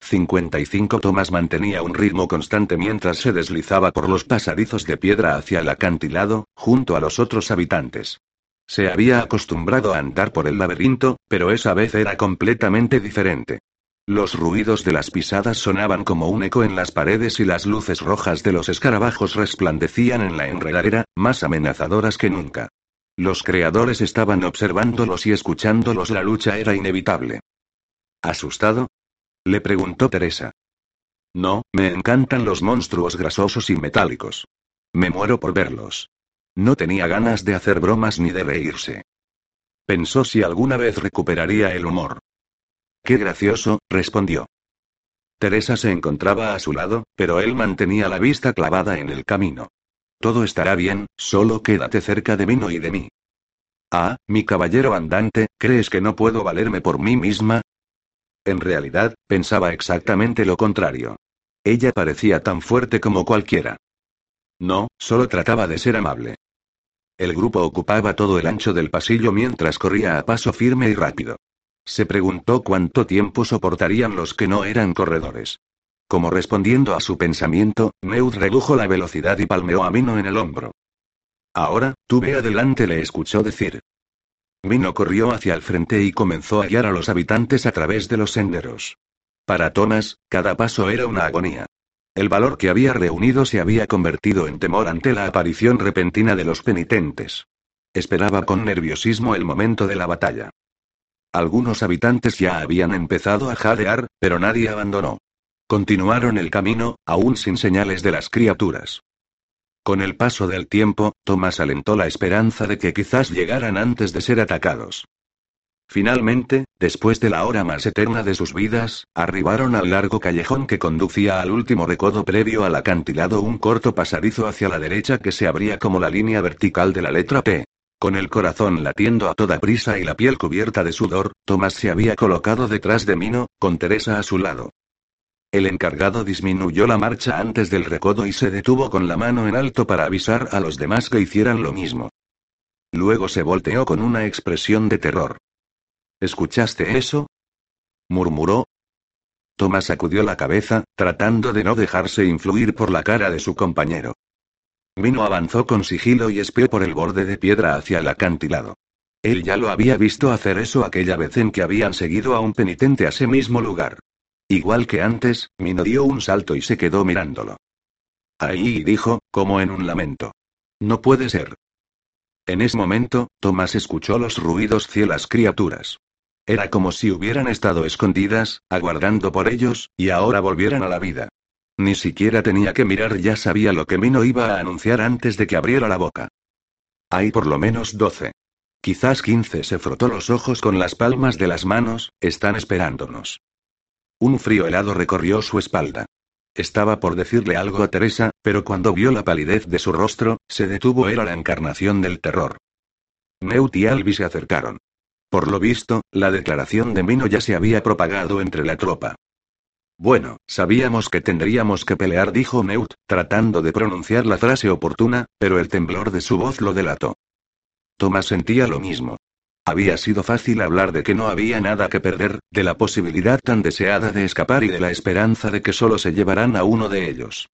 55 Tomás mantenía un ritmo constante mientras se deslizaba por los pasadizos de piedra hacia el acantilado, junto a los otros habitantes. Se había acostumbrado a andar por el laberinto, pero esa vez era completamente diferente. Los ruidos de las pisadas sonaban como un eco en las paredes y las luces rojas de los escarabajos resplandecían en la enredadera, más amenazadoras que nunca. Los creadores estaban observándolos y escuchándolos. La lucha era inevitable. Asustado, le preguntó Teresa. No, me encantan los monstruos grasosos y metálicos. Me muero por verlos. No tenía ganas de hacer bromas ni de reírse. Pensó si alguna vez recuperaría el humor. Qué gracioso, respondió. Teresa se encontraba a su lado, pero él mantenía la vista clavada en el camino. Todo estará bien, solo quédate cerca de Mino y de mí. Ah, mi caballero andante, ¿crees que no puedo valerme por mí misma? En realidad, pensaba exactamente lo contrario. Ella parecía tan fuerte como cualquiera. No, solo trataba de ser amable. El grupo ocupaba todo el ancho del pasillo mientras corría a paso firme y rápido. Se preguntó cuánto tiempo soportarían los que no eran corredores. Como respondiendo a su pensamiento, Meud redujo la velocidad y palmeó a Mino en el hombro. Ahora, tú ve adelante, le escuchó decir. Mino corrió hacia el frente y comenzó a guiar a los habitantes a través de los senderos. Para Thomas, cada paso era una agonía. El valor que había reunido se había convertido en temor ante la aparición repentina de los penitentes. Esperaba con nerviosismo el momento de la batalla. Algunos habitantes ya habían empezado a jadear, pero nadie abandonó. Continuaron el camino, aún sin señales de las criaturas. Con el paso del tiempo, Thomas alentó la esperanza de que quizás llegaran antes de ser atacados. Finalmente, después de la hora más eterna de sus vidas, arribaron al largo callejón que conducía al último recodo previo al acantilado, un corto pasadizo hacia la derecha que se abría como la línea vertical de la letra P. Con el corazón latiendo a toda prisa y la piel cubierta de sudor, Thomas se había colocado detrás de Mino, con Teresa a su lado. El encargado disminuyó la marcha antes del recodo y se detuvo con la mano en alto para avisar a los demás que hicieran lo mismo. Luego se volteó con una expresión de terror. ¿Escuchaste eso? murmuró. Tomás sacudió la cabeza, tratando de no dejarse influir por la cara de su compañero. Vino avanzó con sigilo y espió por el borde de piedra hacia el acantilado. Él ya lo había visto hacer eso aquella vez en que habían seguido a un penitente a ese mismo lugar. Igual que antes, Mino dio un salto y se quedó mirándolo. Ahí dijo, como en un lamento. No puede ser. En ese momento, Tomás escuchó los ruidos cielas criaturas. Era como si hubieran estado escondidas, aguardando por ellos, y ahora volvieran a la vida. Ni siquiera tenía que mirar, ya sabía lo que Mino iba a anunciar antes de que abriera la boca. Hay por lo menos doce. Quizás quince se frotó los ojos con las palmas de las manos, están esperándonos. Un frío helado recorrió su espalda. Estaba por decirle algo a Teresa, pero cuando vio la palidez de su rostro, se detuvo. Era la encarnación del terror. Neut y Albi se acercaron. Por lo visto, la declaración de Mino ya se había propagado entre la tropa. Bueno, sabíamos que tendríamos que pelear, dijo Neut, tratando de pronunciar la frase oportuna, pero el temblor de su voz lo delató. Thomas sentía lo mismo. Había sido fácil hablar de que no había nada que perder, de la posibilidad tan deseada de escapar y de la esperanza de que solo se llevarán a uno de ellos.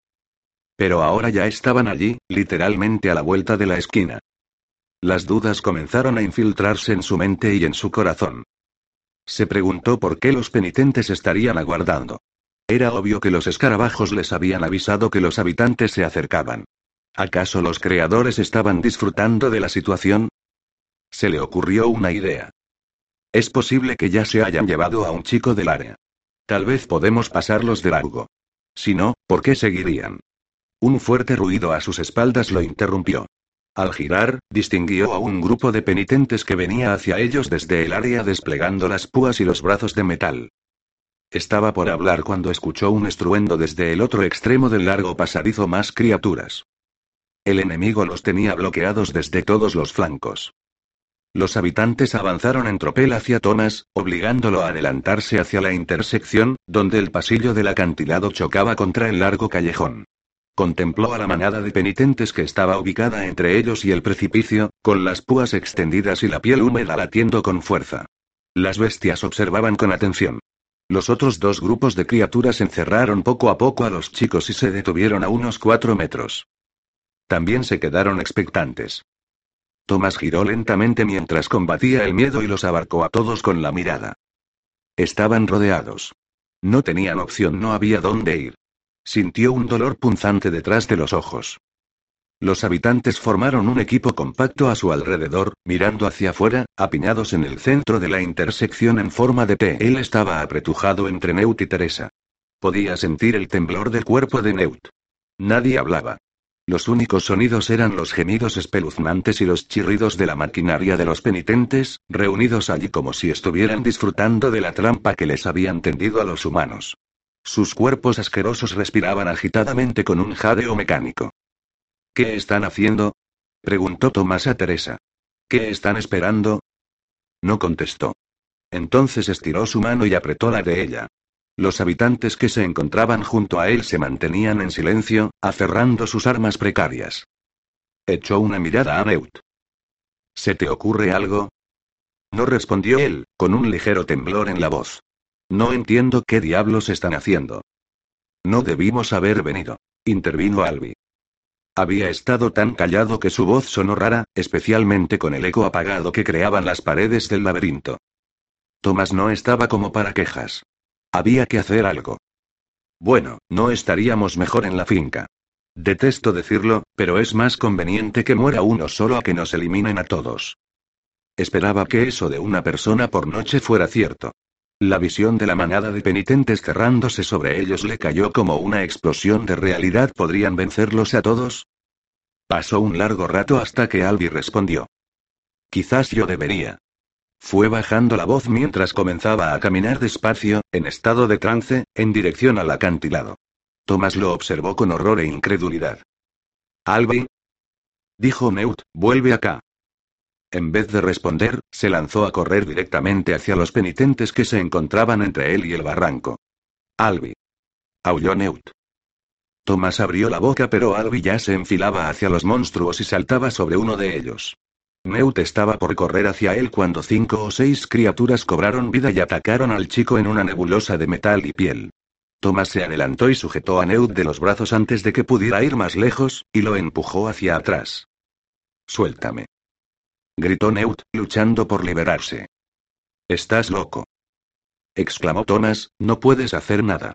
Pero ahora ya estaban allí, literalmente a la vuelta de la esquina. Las dudas comenzaron a infiltrarse en su mente y en su corazón. Se preguntó por qué los penitentes estarían aguardando. Era obvio que los escarabajos les habían avisado que los habitantes se acercaban. ¿Acaso los creadores estaban disfrutando de la situación? Se le ocurrió una idea. Es posible que ya se hayan llevado a un chico del área. Tal vez podemos pasarlos de largo. Si no, ¿por qué seguirían? Un fuerte ruido a sus espaldas lo interrumpió. Al girar, distinguió a un grupo de penitentes que venía hacia ellos desde el área desplegando las púas y los brazos de metal. Estaba por hablar cuando escuchó un estruendo desde el otro extremo del largo pasadizo más criaturas. El enemigo los tenía bloqueados desde todos los flancos. Los habitantes avanzaron en tropel hacia Thomas, obligándolo a adelantarse hacia la intersección, donde el pasillo del acantilado chocaba contra el largo callejón. Contempló a la manada de penitentes que estaba ubicada entre ellos y el precipicio, con las púas extendidas y la piel húmeda latiendo con fuerza. Las bestias observaban con atención. Los otros dos grupos de criaturas encerraron poco a poco a los chicos y se detuvieron a unos cuatro metros. También se quedaron expectantes. Tomás giró lentamente mientras combatía el miedo y los abarcó a todos con la mirada. Estaban rodeados. No tenían opción, no había dónde ir. Sintió un dolor punzante detrás de los ojos. Los habitantes formaron un equipo compacto a su alrededor, mirando hacia afuera, apiñados en el centro de la intersección en forma de T. Él estaba apretujado entre Neut y Teresa. Podía sentir el temblor del cuerpo de Neut. Nadie hablaba. Los únicos sonidos eran los gemidos espeluznantes y los chirridos de la maquinaria de los penitentes, reunidos allí como si estuvieran disfrutando de la trampa que les habían tendido a los humanos. Sus cuerpos asquerosos respiraban agitadamente con un jadeo mecánico. ¿Qué están haciendo? preguntó Tomás a Teresa. ¿Qué están esperando? No contestó. Entonces estiró su mano y apretó la de ella. Los habitantes que se encontraban junto a él se mantenían en silencio, aferrando sus armas precarias. Echó una mirada a Neut. ¿Se te ocurre algo? No respondió él, con un ligero temblor en la voz. No entiendo qué diablos están haciendo. No debimos haber venido. Intervino Albi. Había estado tan callado que su voz sonó rara, especialmente con el eco apagado que creaban las paredes del laberinto. Tomás no estaba como para quejas. Había que hacer algo. Bueno, no estaríamos mejor en la finca. Detesto decirlo, pero es más conveniente que muera uno solo a que nos eliminen a todos. Esperaba que eso de una persona por noche fuera cierto. La visión de la manada de penitentes cerrándose sobre ellos le cayó como una explosión de realidad. ¿Podrían vencerlos a todos? Pasó un largo rato hasta que Albi respondió. Quizás yo debería. Fue bajando la voz mientras comenzaba a caminar despacio, en estado de trance, en dirección al acantilado. Tomás lo observó con horror e incredulidad. Albi. Dijo Neut, vuelve acá. En vez de responder, se lanzó a correr directamente hacia los penitentes que se encontraban entre él y el barranco. Albi. Aulló Neut. Tomás abrió la boca pero Albi ya se enfilaba hacia los monstruos y saltaba sobre uno de ellos. Neut estaba por correr hacia él cuando cinco o seis criaturas cobraron vida y atacaron al chico en una nebulosa de metal y piel. Thomas se adelantó y sujetó a Neut de los brazos antes de que pudiera ir más lejos, y lo empujó hacia atrás. Suéltame. Gritó Neut, luchando por liberarse. Estás loco. exclamó Thomas, no puedes hacer nada.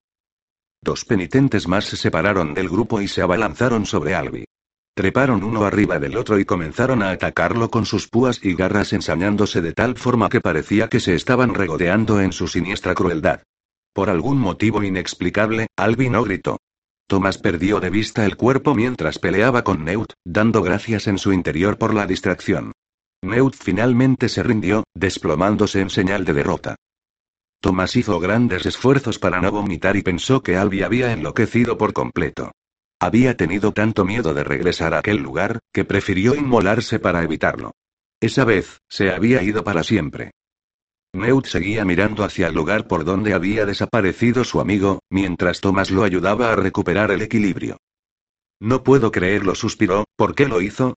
Dos penitentes más se separaron del grupo y se abalanzaron sobre Albi. Treparon uno arriba del otro y comenzaron a atacarlo con sus púas y garras ensañándose de tal forma que parecía que se estaban regodeando en su siniestra crueldad. Por algún motivo inexplicable, Albi no gritó. Thomas perdió de vista el cuerpo mientras peleaba con Neut, dando gracias en su interior por la distracción. Neut finalmente se rindió, desplomándose en señal de derrota. Thomas hizo grandes esfuerzos para no vomitar y pensó que Albi había enloquecido por completo. Había tenido tanto miedo de regresar a aquel lugar, que prefirió inmolarse para evitarlo. Esa vez, se había ido para siempre. Neut seguía mirando hacia el lugar por donde había desaparecido su amigo, mientras Thomas lo ayudaba a recuperar el equilibrio. No puedo creerlo, suspiró, ¿por qué lo hizo?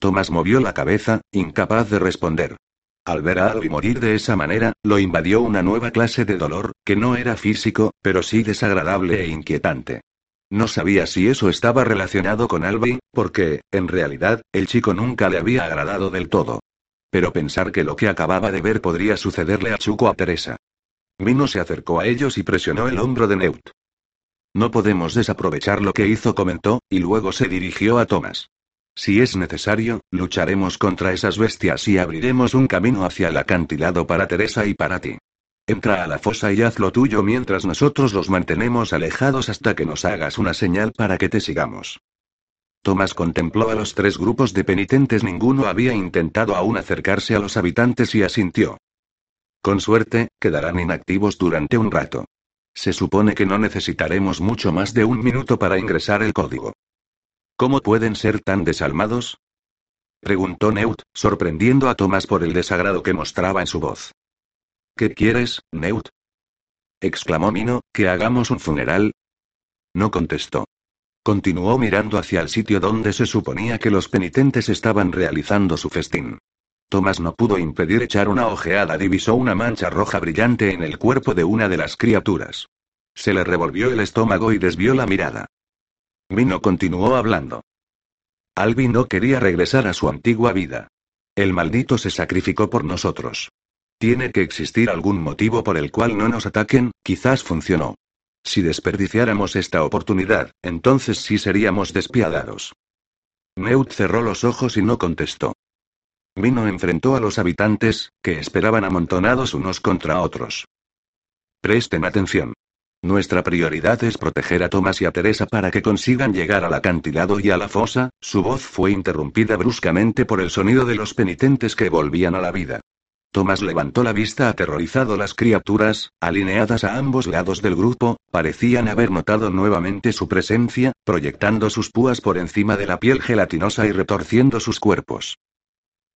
Thomas movió la cabeza, incapaz de responder. Al ver a Albi morir de esa manera, lo invadió una nueva clase de dolor, que no era físico, pero sí desagradable e inquietante. No sabía si eso estaba relacionado con Albi, porque, en realidad, el chico nunca le había agradado del todo. Pero pensar que lo que acababa de ver podría sucederle a Chuco a Teresa. Mino se acercó a ellos y presionó el hombro de Neut. No podemos desaprovechar lo que hizo, comentó, y luego se dirigió a Thomas. Si es necesario, lucharemos contra esas bestias y abriremos un camino hacia el acantilado para Teresa y para ti. Entra a la fosa y haz lo tuyo mientras nosotros los mantenemos alejados hasta que nos hagas una señal para que te sigamos. Tomás contempló a los tres grupos de penitentes, ninguno había intentado aún acercarse a los habitantes y asintió. Con suerte, quedarán inactivos durante un rato. Se supone que no necesitaremos mucho más de un minuto para ingresar el código. ¿Cómo pueden ser tan desalmados? Preguntó Neut, sorprendiendo a Thomas por el desagrado que mostraba en su voz. ¿Qué quieres, Neut? exclamó Mino, ¿que hagamos un funeral? No contestó. Continuó mirando hacia el sitio donde se suponía que los penitentes estaban realizando su festín. Thomas no pudo impedir echar una ojeada. Divisó una mancha roja brillante en el cuerpo de una de las criaturas. Se le revolvió el estómago y desvió la mirada. Mino continuó hablando. Albi no quería regresar a su antigua vida. El maldito se sacrificó por nosotros. Tiene que existir algún motivo por el cual no nos ataquen, quizás funcionó. Si desperdiciáramos esta oportunidad, entonces sí seríamos despiadados. Neut cerró los ojos y no contestó. Mino enfrentó a los habitantes, que esperaban amontonados unos contra otros. Presten atención. Nuestra prioridad es proteger a Thomas y a Teresa para que consigan llegar al acantilado y a la fosa. Su voz fue interrumpida bruscamente por el sonido de los penitentes que volvían a la vida. Thomas levantó la vista aterrorizado. Las criaturas, alineadas a ambos lados del grupo, parecían haber notado nuevamente su presencia, proyectando sus púas por encima de la piel gelatinosa y retorciendo sus cuerpos.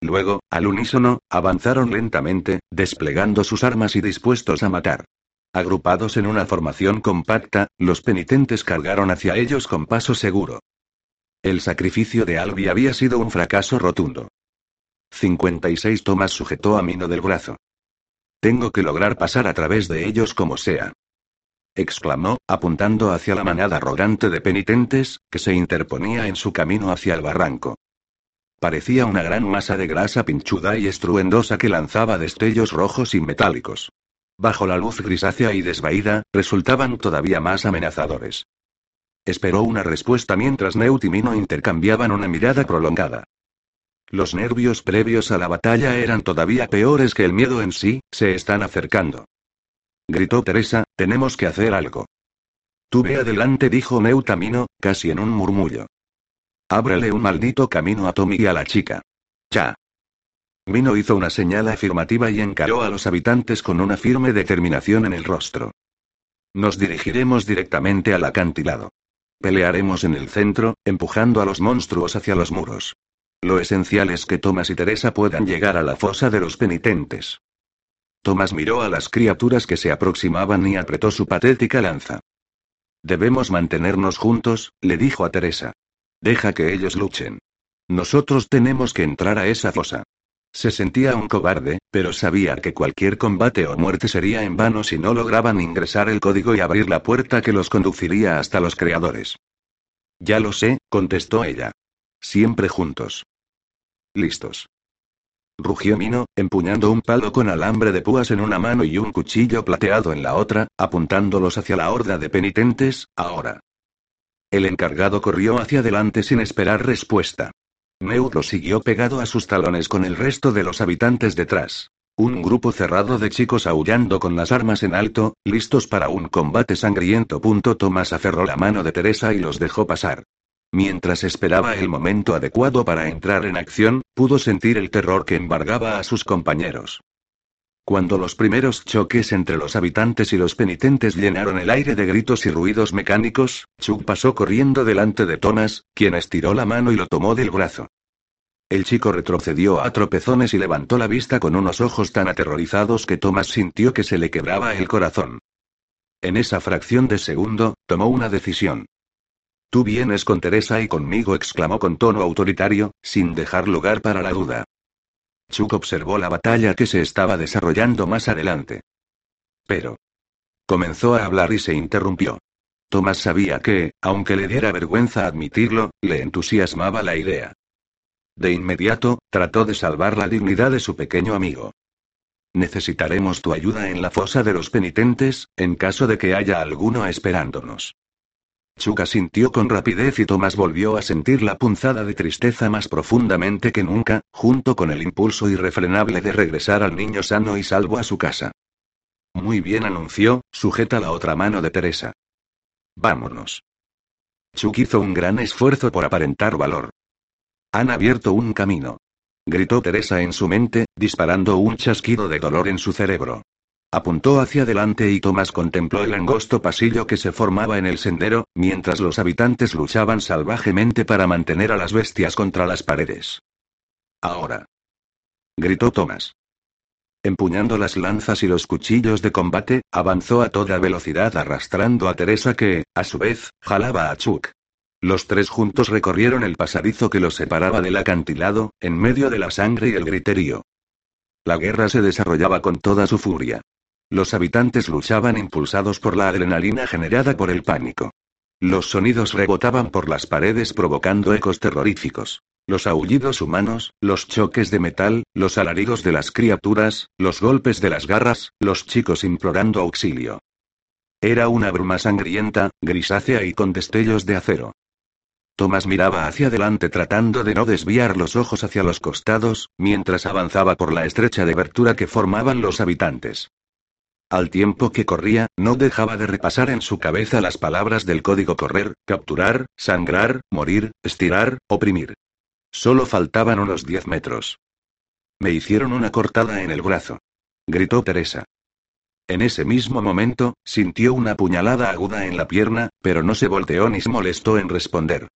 Luego, al unísono, avanzaron lentamente, desplegando sus armas y dispuestos a matar. Agrupados en una formación compacta, los penitentes cargaron hacia ellos con paso seguro. El sacrificio de Albi había sido un fracaso rotundo. 56 Tomás sujetó a Mino del brazo. Tengo que lograr pasar a través de ellos como sea. exclamó, apuntando hacia la manada arrogante de penitentes, que se interponía en su camino hacia el barranco. Parecía una gran masa de grasa pinchuda y estruendosa que lanzaba destellos rojos y metálicos. Bajo la luz grisácea y desvaída, resultaban todavía más amenazadores. Esperó una respuesta mientras Neut y Mino intercambiaban una mirada prolongada. Los nervios previos a la batalla eran todavía peores que el miedo en sí, se están acercando. Gritó Teresa, tenemos que hacer algo. Tú ve adelante, dijo Neut a Mino, casi en un murmullo. Ábrele un maldito camino a Tommy y a la chica. Ya. Mino hizo una señal afirmativa y encaró a los habitantes con una firme determinación en el rostro. Nos dirigiremos directamente al acantilado. Pelearemos en el centro, empujando a los monstruos hacia los muros. Lo esencial es que Thomas y Teresa puedan llegar a la fosa de los penitentes. Thomas miró a las criaturas que se aproximaban y apretó su patética lanza. Debemos mantenernos juntos, le dijo a Teresa. Deja que ellos luchen. Nosotros tenemos que entrar a esa fosa. Se sentía un cobarde, pero sabía que cualquier combate o muerte sería en vano si no lograban ingresar el código y abrir la puerta que los conduciría hasta los creadores. Ya lo sé, contestó ella. Siempre juntos. Listos. Rugió Mino, empuñando un palo con alambre de púas en una mano y un cuchillo plateado en la otra, apuntándolos hacia la horda de penitentes, ahora. El encargado corrió hacia adelante sin esperar respuesta. Neut siguió pegado a sus talones con el resto de los habitantes detrás. Un grupo cerrado de chicos aullando con las armas en alto, listos para un combate sangriento. Tomás aferró la mano de Teresa y los dejó pasar. Mientras esperaba el momento adecuado para entrar en acción, pudo sentir el terror que embargaba a sus compañeros. Cuando los primeros choques entre los habitantes y los penitentes llenaron el aire de gritos y ruidos mecánicos, Chuck pasó corriendo delante de Thomas, quien estiró la mano y lo tomó del brazo. El chico retrocedió a tropezones y levantó la vista con unos ojos tan aterrorizados que Thomas sintió que se le quebraba el corazón. En esa fracción de segundo, tomó una decisión. Tú vienes con Teresa y conmigo, exclamó con tono autoritario, sin dejar lugar para la duda. Chuck observó la batalla que se estaba desarrollando más adelante. Pero. Comenzó a hablar y se interrumpió. Thomas sabía que, aunque le diera vergüenza admitirlo, le entusiasmaba la idea. De inmediato, trató de salvar la dignidad de su pequeño amigo. Necesitaremos tu ayuda en la fosa de los penitentes, en caso de que haya alguno esperándonos. Chuka sintió con rapidez y Tomás volvió a sentir la punzada de tristeza más profundamente que nunca, junto con el impulso irrefrenable de regresar al niño sano y salvo a su casa. Muy bien anunció, sujeta la otra mano de Teresa. Vámonos. Chuck hizo un gran esfuerzo por aparentar valor. Han abierto un camino. Gritó Teresa en su mente, disparando un chasquido de dolor en su cerebro. Apuntó hacia adelante y Tomás contempló el angosto pasillo que se formaba en el sendero, mientras los habitantes luchaban salvajemente para mantener a las bestias contra las paredes. Ahora. Gritó Tomás. Empuñando las lanzas y los cuchillos de combate, avanzó a toda velocidad arrastrando a Teresa que, a su vez, jalaba a Chuck. Los tres juntos recorrieron el pasadizo que los separaba del acantilado, en medio de la sangre y el griterío. La guerra se desarrollaba con toda su furia. Los habitantes luchaban impulsados por la adrenalina generada por el pánico. Los sonidos rebotaban por las paredes provocando ecos terroríficos. Los aullidos humanos, los choques de metal, los alaridos de las criaturas, los golpes de las garras, los chicos implorando auxilio. Era una bruma sangrienta, grisácea y con destellos de acero. Tomás miraba hacia adelante tratando de no desviar los ojos hacia los costados, mientras avanzaba por la estrecha abertura que formaban los habitantes. Al tiempo que corría, no dejaba de repasar en su cabeza las palabras del código correr, capturar, sangrar, morir, estirar, oprimir. Solo faltaban unos diez metros. Me hicieron una cortada en el brazo. Gritó Teresa. En ese mismo momento, sintió una puñalada aguda en la pierna, pero no se volteó ni se molestó en responder.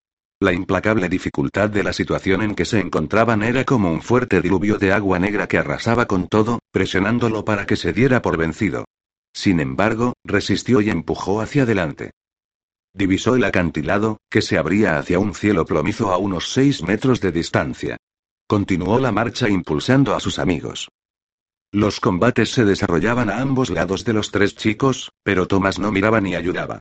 La implacable dificultad de la situación en que se encontraban era como un fuerte diluvio de agua negra que arrasaba con todo, presionándolo para que se diera por vencido. Sin embargo, resistió y empujó hacia adelante. Divisó el acantilado, que se abría hacia un cielo plomizo a unos seis metros de distancia. Continuó la marcha impulsando a sus amigos. Los combates se desarrollaban a ambos lados de los tres chicos, pero Tomás no miraba ni ayudaba.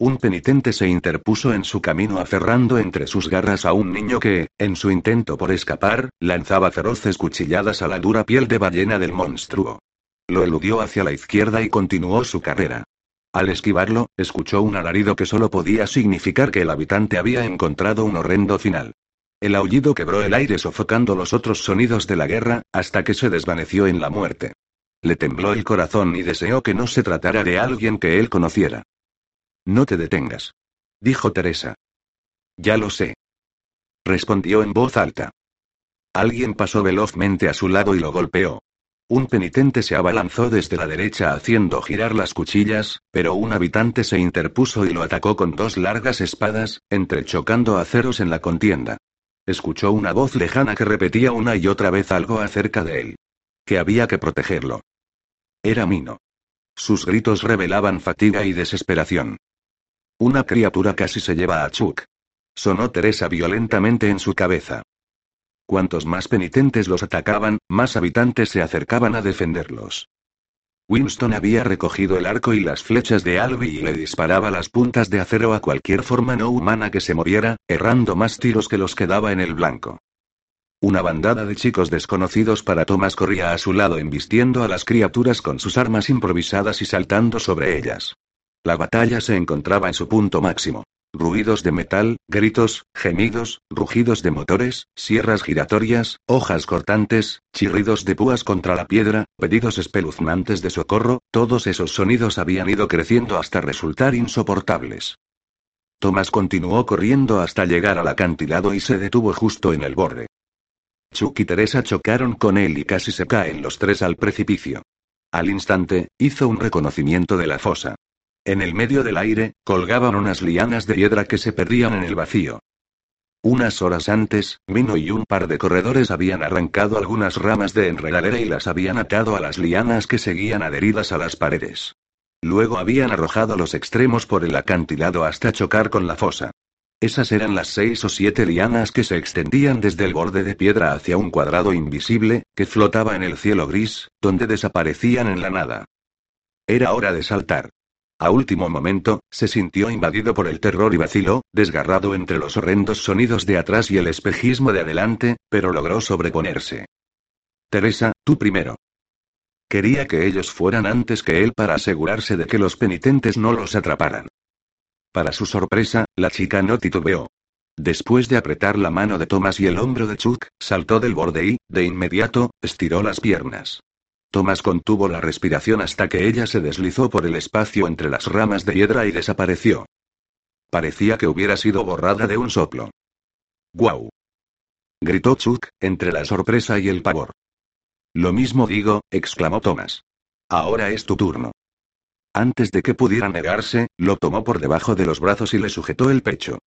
Un penitente se interpuso en su camino aferrando entre sus garras a un niño que, en su intento por escapar, lanzaba feroces cuchilladas a la dura piel de ballena del monstruo. Lo eludió hacia la izquierda y continuó su carrera. Al esquivarlo, escuchó un alarido que solo podía significar que el habitante había encontrado un horrendo final. El aullido quebró el aire sofocando los otros sonidos de la guerra, hasta que se desvaneció en la muerte. Le tembló el corazón y deseó que no se tratara de alguien que él conociera. No te detengas. Dijo Teresa. Ya lo sé. Respondió en voz alta. Alguien pasó velozmente a su lado y lo golpeó. Un penitente se abalanzó desde la derecha haciendo girar las cuchillas, pero un habitante se interpuso y lo atacó con dos largas espadas, entrechocando aceros en la contienda. Escuchó una voz lejana que repetía una y otra vez algo acerca de él. Que había que protegerlo. Era Mino. Sus gritos revelaban fatiga y desesperación. Una criatura casi se lleva a Chuck. Sonó Teresa violentamente en su cabeza. Cuantos más penitentes los atacaban, más habitantes se acercaban a defenderlos. Winston había recogido el arco y las flechas de Albi y le disparaba las puntas de acero a cualquier forma no humana que se moviera, errando más tiros que los que daba en el blanco. Una bandada de chicos desconocidos para Thomas corría a su lado embistiendo a las criaturas con sus armas improvisadas y saltando sobre ellas. La batalla se encontraba en su punto máximo. Ruidos de metal, gritos, gemidos, rugidos de motores, sierras giratorias, hojas cortantes, chirridos de púas contra la piedra, pedidos espeluznantes de socorro, todos esos sonidos habían ido creciendo hasta resultar insoportables. Thomas continuó corriendo hasta llegar al acantilado y se detuvo justo en el borde. Chuck y Teresa chocaron con él y casi se caen los tres al precipicio. Al instante, hizo un reconocimiento de la fosa. En el medio del aire, colgaban unas lianas de piedra que se perdían en el vacío. Unas horas antes, Mino y un par de corredores habían arrancado algunas ramas de enredadera y las habían atado a las lianas que seguían adheridas a las paredes. Luego habían arrojado los extremos por el acantilado hasta chocar con la fosa. Esas eran las seis o siete lianas que se extendían desde el borde de piedra hacia un cuadrado invisible, que flotaba en el cielo gris, donde desaparecían en la nada. Era hora de saltar. A último momento, se sintió invadido por el terror y vaciló, desgarrado entre los horrendos sonidos de atrás y el espejismo de adelante, pero logró sobreponerse. Teresa, tú primero. Quería que ellos fueran antes que él para asegurarse de que los penitentes no los atraparan. Para su sorpresa, la chica no titubeó. Después de apretar la mano de Thomas y el hombro de Chuck, saltó del borde y, de inmediato, estiró las piernas. Tomás contuvo la respiración hasta que ella se deslizó por el espacio entre las ramas de hiedra y desapareció. Parecía que hubiera sido borrada de un soplo. ¡Guau! Gritó Chuck, entre la sorpresa y el pavor. Lo mismo digo, exclamó Thomas. Ahora es tu turno. Antes de que pudiera negarse, lo tomó por debajo de los brazos y le sujetó el pecho.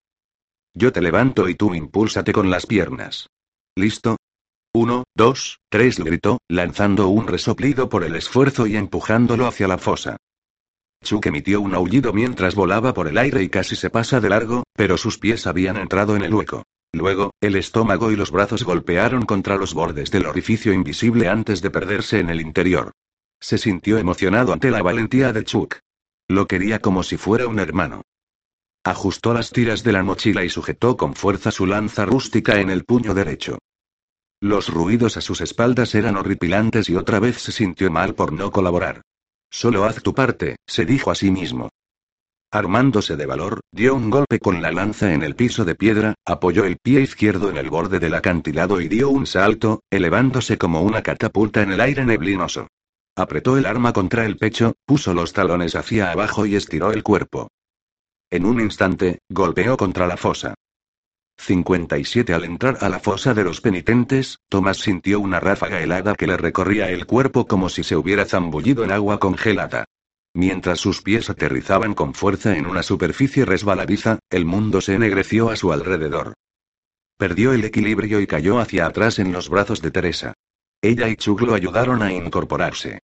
Yo te levanto y tú impúlsate con las piernas. ¿Listo? Uno, dos, tres, gritó, lanzando un resoplido por el esfuerzo y empujándolo hacia la fosa. Chuck emitió un aullido mientras volaba por el aire y casi se pasa de largo, pero sus pies habían entrado en el hueco. Luego, el estómago y los brazos golpearon contra los bordes del orificio invisible antes de perderse en el interior. Se sintió emocionado ante la valentía de Chuck. Lo quería como si fuera un hermano. Ajustó las tiras de la mochila y sujetó con fuerza su lanza rústica en el puño derecho. Los ruidos a sus espaldas eran horripilantes y otra vez se sintió mal por no colaborar. Solo haz tu parte, se dijo a sí mismo. Armándose de valor, dio un golpe con la lanza en el piso de piedra, apoyó el pie izquierdo en el borde del acantilado y dio un salto, elevándose como una catapulta en el aire neblinoso. Apretó el arma contra el pecho, puso los talones hacia abajo y estiró el cuerpo. En un instante, golpeó contra la fosa. 57 Al entrar a la fosa de los penitentes, Thomas sintió una ráfaga helada que le recorría el cuerpo como si se hubiera zambullido en agua congelada. Mientras sus pies aterrizaban con fuerza en una superficie resbaladiza, el mundo se ennegreció a su alrededor. Perdió el equilibrio y cayó hacia atrás en los brazos de Teresa. Ella y Chug lo ayudaron a incorporarse.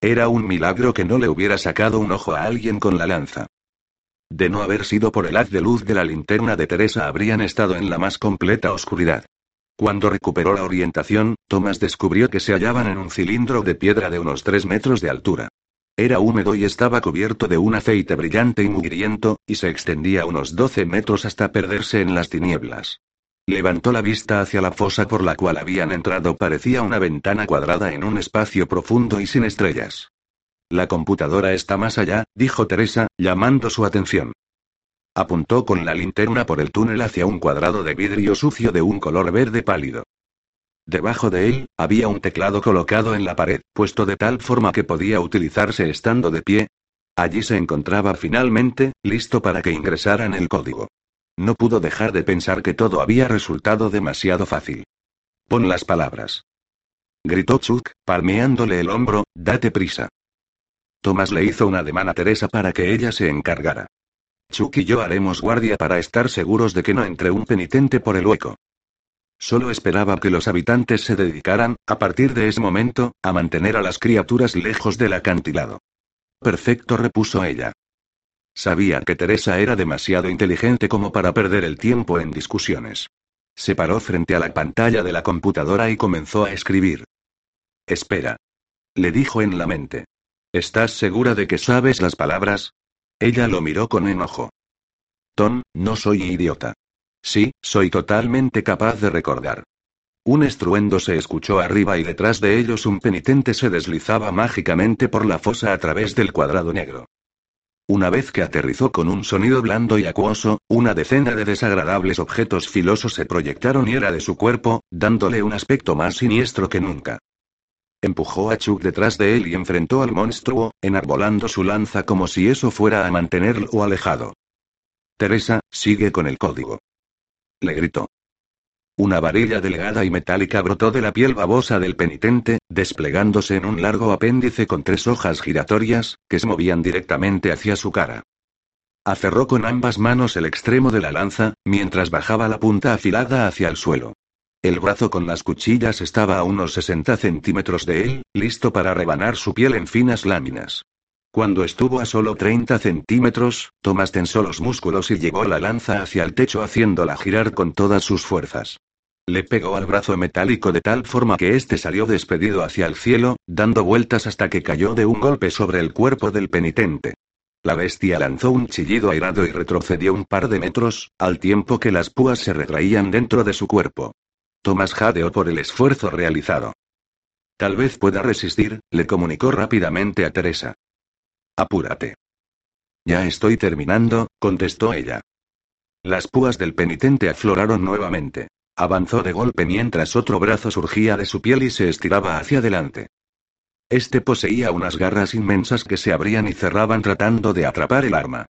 Era un milagro que no le hubiera sacado un ojo a alguien con la lanza. De no haber sido por el haz de luz de la linterna de Teresa habrían estado en la más completa oscuridad. Cuando recuperó la orientación, Thomas descubrió que se hallaban en un cilindro de piedra de unos tres metros de altura. Era húmedo y estaba cubierto de un aceite brillante y mugriento, y se extendía unos 12 metros hasta perderse en las tinieblas. Levantó la vista hacia la fosa por la cual habían entrado. Parecía una ventana cuadrada en un espacio profundo y sin estrellas. La computadora está más allá, dijo Teresa, llamando su atención. Apuntó con la linterna por el túnel hacia un cuadrado de vidrio sucio de un color verde pálido. Debajo de él, había un teclado colocado en la pared, puesto de tal forma que podía utilizarse estando de pie. Allí se encontraba finalmente, listo para que ingresaran el código. No pudo dejar de pensar que todo había resultado demasiado fácil. Pon las palabras. Gritó Chuck, palmeándole el hombro, date prisa. Tomás le hizo un ademán a Teresa para que ella se encargara. Chuck y yo haremos guardia para estar seguros de que no entre un penitente por el hueco. Solo esperaba que los habitantes se dedicaran, a partir de ese momento, a mantener a las criaturas lejos del acantilado. Perfecto, repuso ella. Sabía que Teresa era demasiado inteligente como para perder el tiempo en discusiones. Se paró frente a la pantalla de la computadora y comenzó a escribir. Espera. Le dijo en la mente. ¿Estás segura de que sabes las palabras? Ella lo miró con enojo. Tom, no soy idiota. Sí, soy totalmente capaz de recordar. Un estruendo se escuchó arriba y detrás de ellos un penitente se deslizaba mágicamente por la fosa a través del cuadrado negro. Una vez que aterrizó con un sonido blando y acuoso, una decena de desagradables objetos filosos se proyectaron y era de su cuerpo, dándole un aspecto más siniestro que nunca. Empujó a Chuck detrás de él y enfrentó al monstruo, enarbolando su lanza como si eso fuera a mantenerlo alejado. Teresa, sigue con el código. Le gritó. Una varilla delgada y metálica brotó de la piel babosa del penitente, desplegándose en un largo apéndice con tres hojas giratorias, que se movían directamente hacia su cara. Aferró con ambas manos el extremo de la lanza, mientras bajaba la punta afilada hacia el suelo. El brazo con las cuchillas estaba a unos 60 centímetros de él, listo para rebanar su piel en finas láminas. Cuando estuvo a solo 30 centímetros, Tomás tensó los músculos y llevó la lanza hacia el techo haciéndola girar con todas sus fuerzas. Le pegó al brazo metálico de tal forma que éste salió despedido hacia el cielo, dando vueltas hasta que cayó de un golpe sobre el cuerpo del penitente. La bestia lanzó un chillido airado y retrocedió un par de metros, al tiempo que las púas se retraían dentro de su cuerpo. Tomás jadeó por el esfuerzo realizado. Tal vez pueda resistir, le comunicó rápidamente a Teresa. Apúrate. Ya estoy terminando, contestó ella. Las púas del penitente afloraron nuevamente. Avanzó de golpe mientras otro brazo surgía de su piel y se estiraba hacia adelante. Este poseía unas garras inmensas que se abrían y cerraban tratando de atrapar el arma.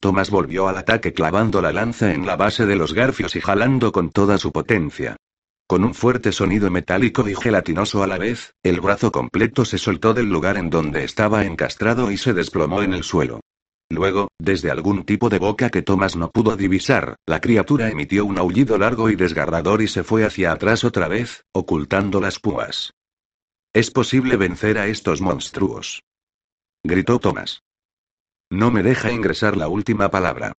Tomás volvió al ataque clavando la lanza en la base de los garfios y jalando con toda su potencia. Con un fuerte sonido metálico y gelatinoso a la vez, el brazo completo se soltó del lugar en donde estaba encastrado y se desplomó en el suelo. Luego, desde algún tipo de boca que Thomas no pudo divisar, la criatura emitió un aullido largo y desgarrador y se fue hacia atrás otra vez, ocultando las púas. Es posible vencer a estos monstruos. Gritó Thomas. No me deja ingresar la última palabra.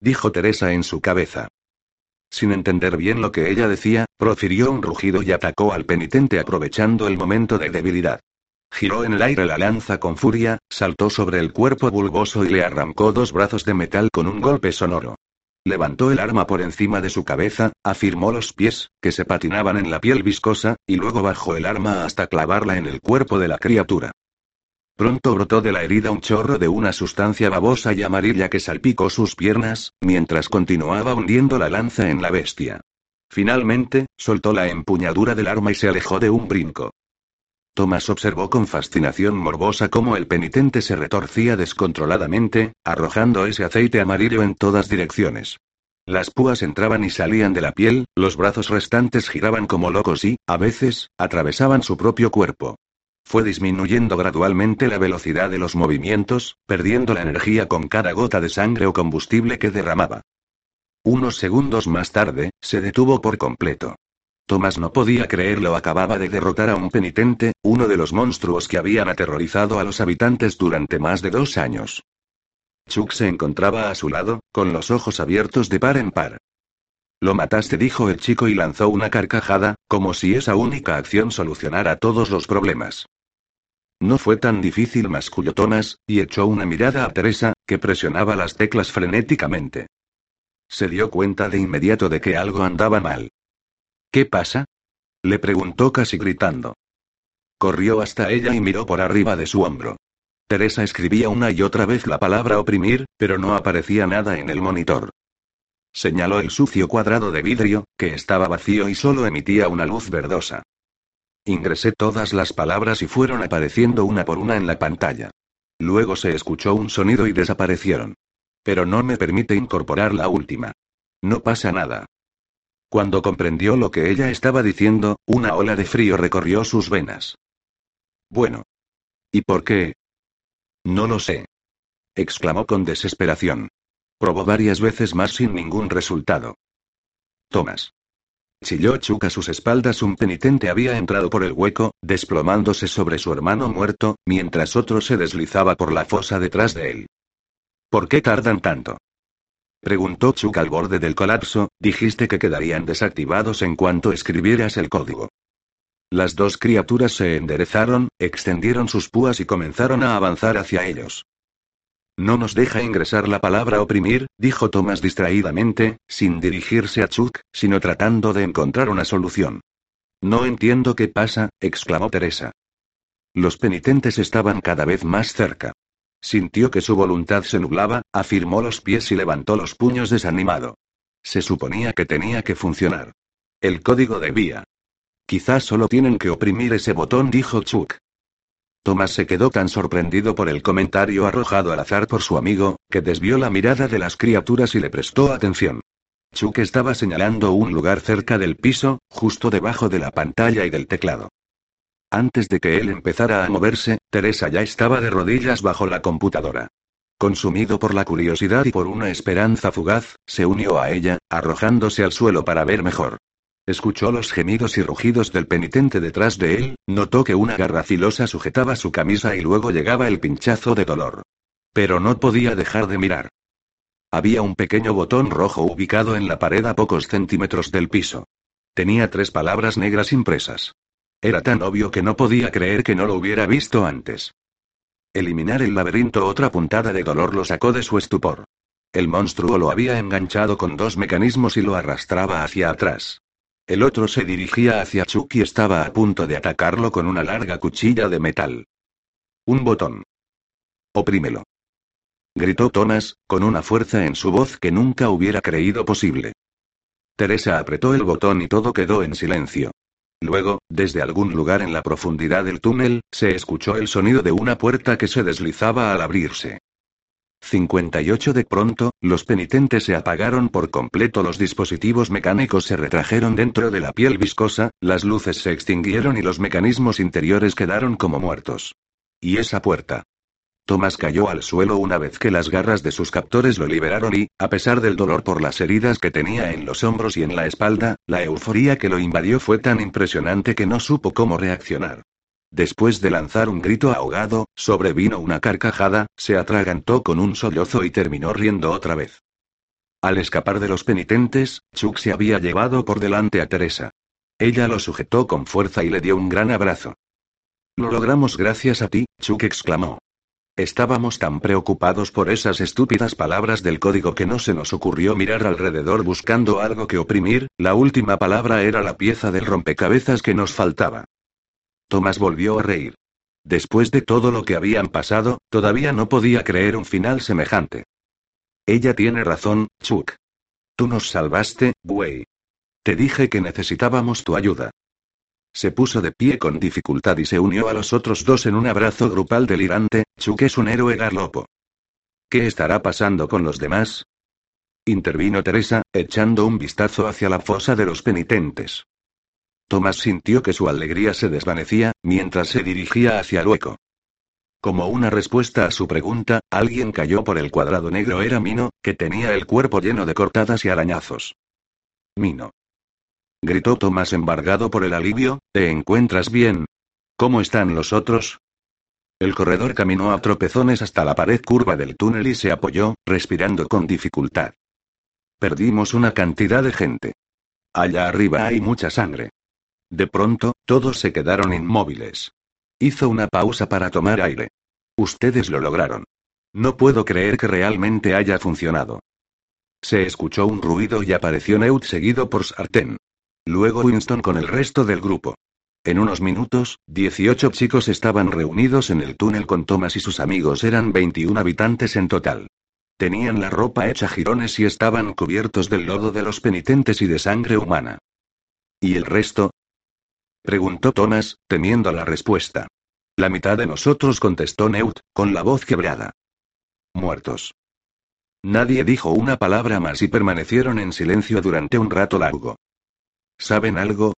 Dijo Teresa en su cabeza. Sin entender bien lo que ella decía, profirió un rugido y atacó al penitente aprovechando el momento de debilidad. Giró en el aire la lanza con furia, saltó sobre el cuerpo bulboso y le arrancó dos brazos de metal con un golpe sonoro. Levantó el arma por encima de su cabeza, afirmó los pies, que se patinaban en la piel viscosa, y luego bajó el arma hasta clavarla en el cuerpo de la criatura. Pronto brotó de la herida un chorro de una sustancia babosa y amarilla que salpicó sus piernas, mientras continuaba hundiendo la lanza en la bestia. Finalmente, soltó la empuñadura del arma y se alejó de un brinco. Thomas observó con fascinación morbosa cómo el penitente se retorcía descontroladamente, arrojando ese aceite amarillo en todas direcciones. Las púas entraban y salían de la piel, los brazos restantes giraban como locos y, a veces, atravesaban su propio cuerpo. Fue disminuyendo gradualmente la velocidad de los movimientos, perdiendo la energía con cada gota de sangre o combustible que derramaba. Unos segundos más tarde, se detuvo por completo. Tomás no podía creerlo, acababa de derrotar a un penitente, uno de los monstruos que habían aterrorizado a los habitantes durante más de dos años. Chuck se encontraba a su lado, con los ojos abiertos de par en par. Lo mataste, dijo el chico y lanzó una carcajada, como si esa única acción solucionara todos los problemas. No fue tan difícil, masculló Thomas, y echó una mirada a Teresa, que presionaba las teclas frenéticamente. Se dio cuenta de inmediato de que algo andaba mal. ¿Qué pasa? Le preguntó casi gritando. Corrió hasta ella y miró por arriba de su hombro. Teresa escribía una y otra vez la palabra oprimir, pero no aparecía nada en el monitor. Señaló el sucio cuadrado de vidrio, que estaba vacío y solo emitía una luz verdosa. Ingresé todas las palabras y fueron apareciendo una por una en la pantalla. Luego se escuchó un sonido y desaparecieron. Pero no me permite incorporar la última. No pasa nada. Cuando comprendió lo que ella estaba diciendo, una ola de frío recorrió sus venas. Bueno. ¿Y por qué? No lo sé. exclamó con desesperación. Probó varias veces más sin ningún resultado. Tomás. Chilló Chuck a sus espaldas. Un penitente había entrado por el hueco, desplomándose sobre su hermano muerto, mientras otro se deslizaba por la fosa detrás de él. ¿Por qué tardan tanto? Preguntó Chuck al borde del colapso, dijiste que quedarían desactivados en cuanto escribieras el código. Las dos criaturas se enderezaron, extendieron sus púas y comenzaron a avanzar hacia ellos. No nos deja ingresar la palabra oprimir, dijo Thomas distraídamente, sin dirigirse a Chuck, sino tratando de encontrar una solución. No entiendo qué pasa, exclamó Teresa. Los penitentes estaban cada vez más cerca. Sintió que su voluntad se nublaba, afirmó los pies y levantó los puños desanimado. Se suponía que tenía que funcionar. El código debía. Quizás solo tienen que oprimir ese botón, dijo Chuck. Thomas se quedó tan sorprendido por el comentario arrojado al azar por su amigo, que desvió la mirada de las criaturas y le prestó atención. Chuck estaba señalando un lugar cerca del piso, justo debajo de la pantalla y del teclado. Antes de que él empezara a moverse, Teresa ya estaba de rodillas bajo la computadora. Consumido por la curiosidad y por una esperanza fugaz, se unió a ella, arrojándose al suelo para ver mejor. Escuchó los gemidos y rugidos del penitente detrás de él, notó que una garra filosa sujetaba su camisa y luego llegaba el pinchazo de dolor. Pero no podía dejar de mirar. Había un pequeño botón rojo ubicado en la pared a pocos centímetros del piso. Tenía tres palabras negras impresas. Era tan obvio que no podía creer que no lo hubiera visto antes. Eliminar el laberinto otra puntada de dolor lo sacó de su estupor. El monstruo lo había enganchado con dos mecanismos y lo arrastraba hacia atrás. El otro se dirigía hacia Chuck y estaba a punto de atacarlo con una larga cuchilla de metal. Un botón. Oprímelo. Gritó Thomas, con una fuerza en su voz que nunca hubiera creído posible. Teresa apretó el botón y todo quedó en silencio. Luego, desde algún lugar en la profundidad del túnel, se escuchó el sonido de una puerta que se deslizaba al abrirse. 58 de pronto, los penitentes se apagaron por completo, los dispositivos mecánicos se retrajeron dentro de la piel viscosa, las luces se extinguieron y los mecanismos interiores quedaron como muertos. ¿Y esa puerta? Thomas cayó al suelo una vez que las garras de sus captores lo liberaron y, a pesar del dolor por las heridas que tenía en los hombros y en la espalda, la euforía que lo invadió fue tan impresionante que no supo cómo reaccionar. Después de lanzar un grito ahogado, sobrevino una carcajada, se atragantó con un sollozo y terminó riendo otra vez. Al escapar de los penitentes, Chuck se había llevado por delante a Teresa. Ella lo sujetó con fuerza y le dio un gran abrazo. Lo logramos gracias a ti, Chuck exclamó. Estábamos tan preocupados por esas estúpidas palabras del código que no se nos ocurrió mirar alrededor buscando algo que oprimir, la última palabra era la pieza del rompecabezas que nos faltaba. Tomás volvió a reír. Después de todo lo que habían pasado, todavía no podía creer un final semejante. Ella tiene razón, Chuck. Tú nos salvaste, güey. Te dije que necesitábamos tu ayuda. Se puso de pie con dificultad y se unió a los otros dos en un abrazo grupal delirante. Chuck es un héroe garlopo. ¿Qué estará pasando con los demás? Intervino Teresa, echando un vistazo hacia la fosa de los penitentes. Tomás sintió que su alegría se desvanecía, mientras se dirigía hacia el hueco. Como una respuesta a su pregunta, alguien cayó por el cuadrado negro. Era Mino, que tenía el cuerpo lleno de cortadas y arañazos. Mino. Gritó Tomás embargado por el alivio, ¿te encuentras bien? ¿Cómo están los otros? El corredor caminó a tropezones hasta la pared curva del túnel y se apoyó, respirando con dificultad. Perdimos una cantidad de gente. Allá arriba hay mucha sangre. De pronto, todos se quedaron inmóviles. Hizo una pausa para tomar aire. Ustedes lo lograron. No puedo creer que realmente haya funcionado. Se escuchó un ruido y apareció Neut seguido por Sartén. Luego Winston con el resto del grupo. En unos minutos, 18 chicos estaban reunidos en el túnel con Thomas y sus amigos. Eran 21 habitantes en total. Tenían la ropa hecha jirones y estaban cubiertos del lodo de los penitentes y de sangre humana. ¿Y el resto? Preguntó Thomas, temiendo la respuesta. La mitad de nosotros contestó Neut, con la voz quebrada. Muertos. Nadie dijo una palabra más y permanecieron en silencio durante un rato largo. ¿Saben algo?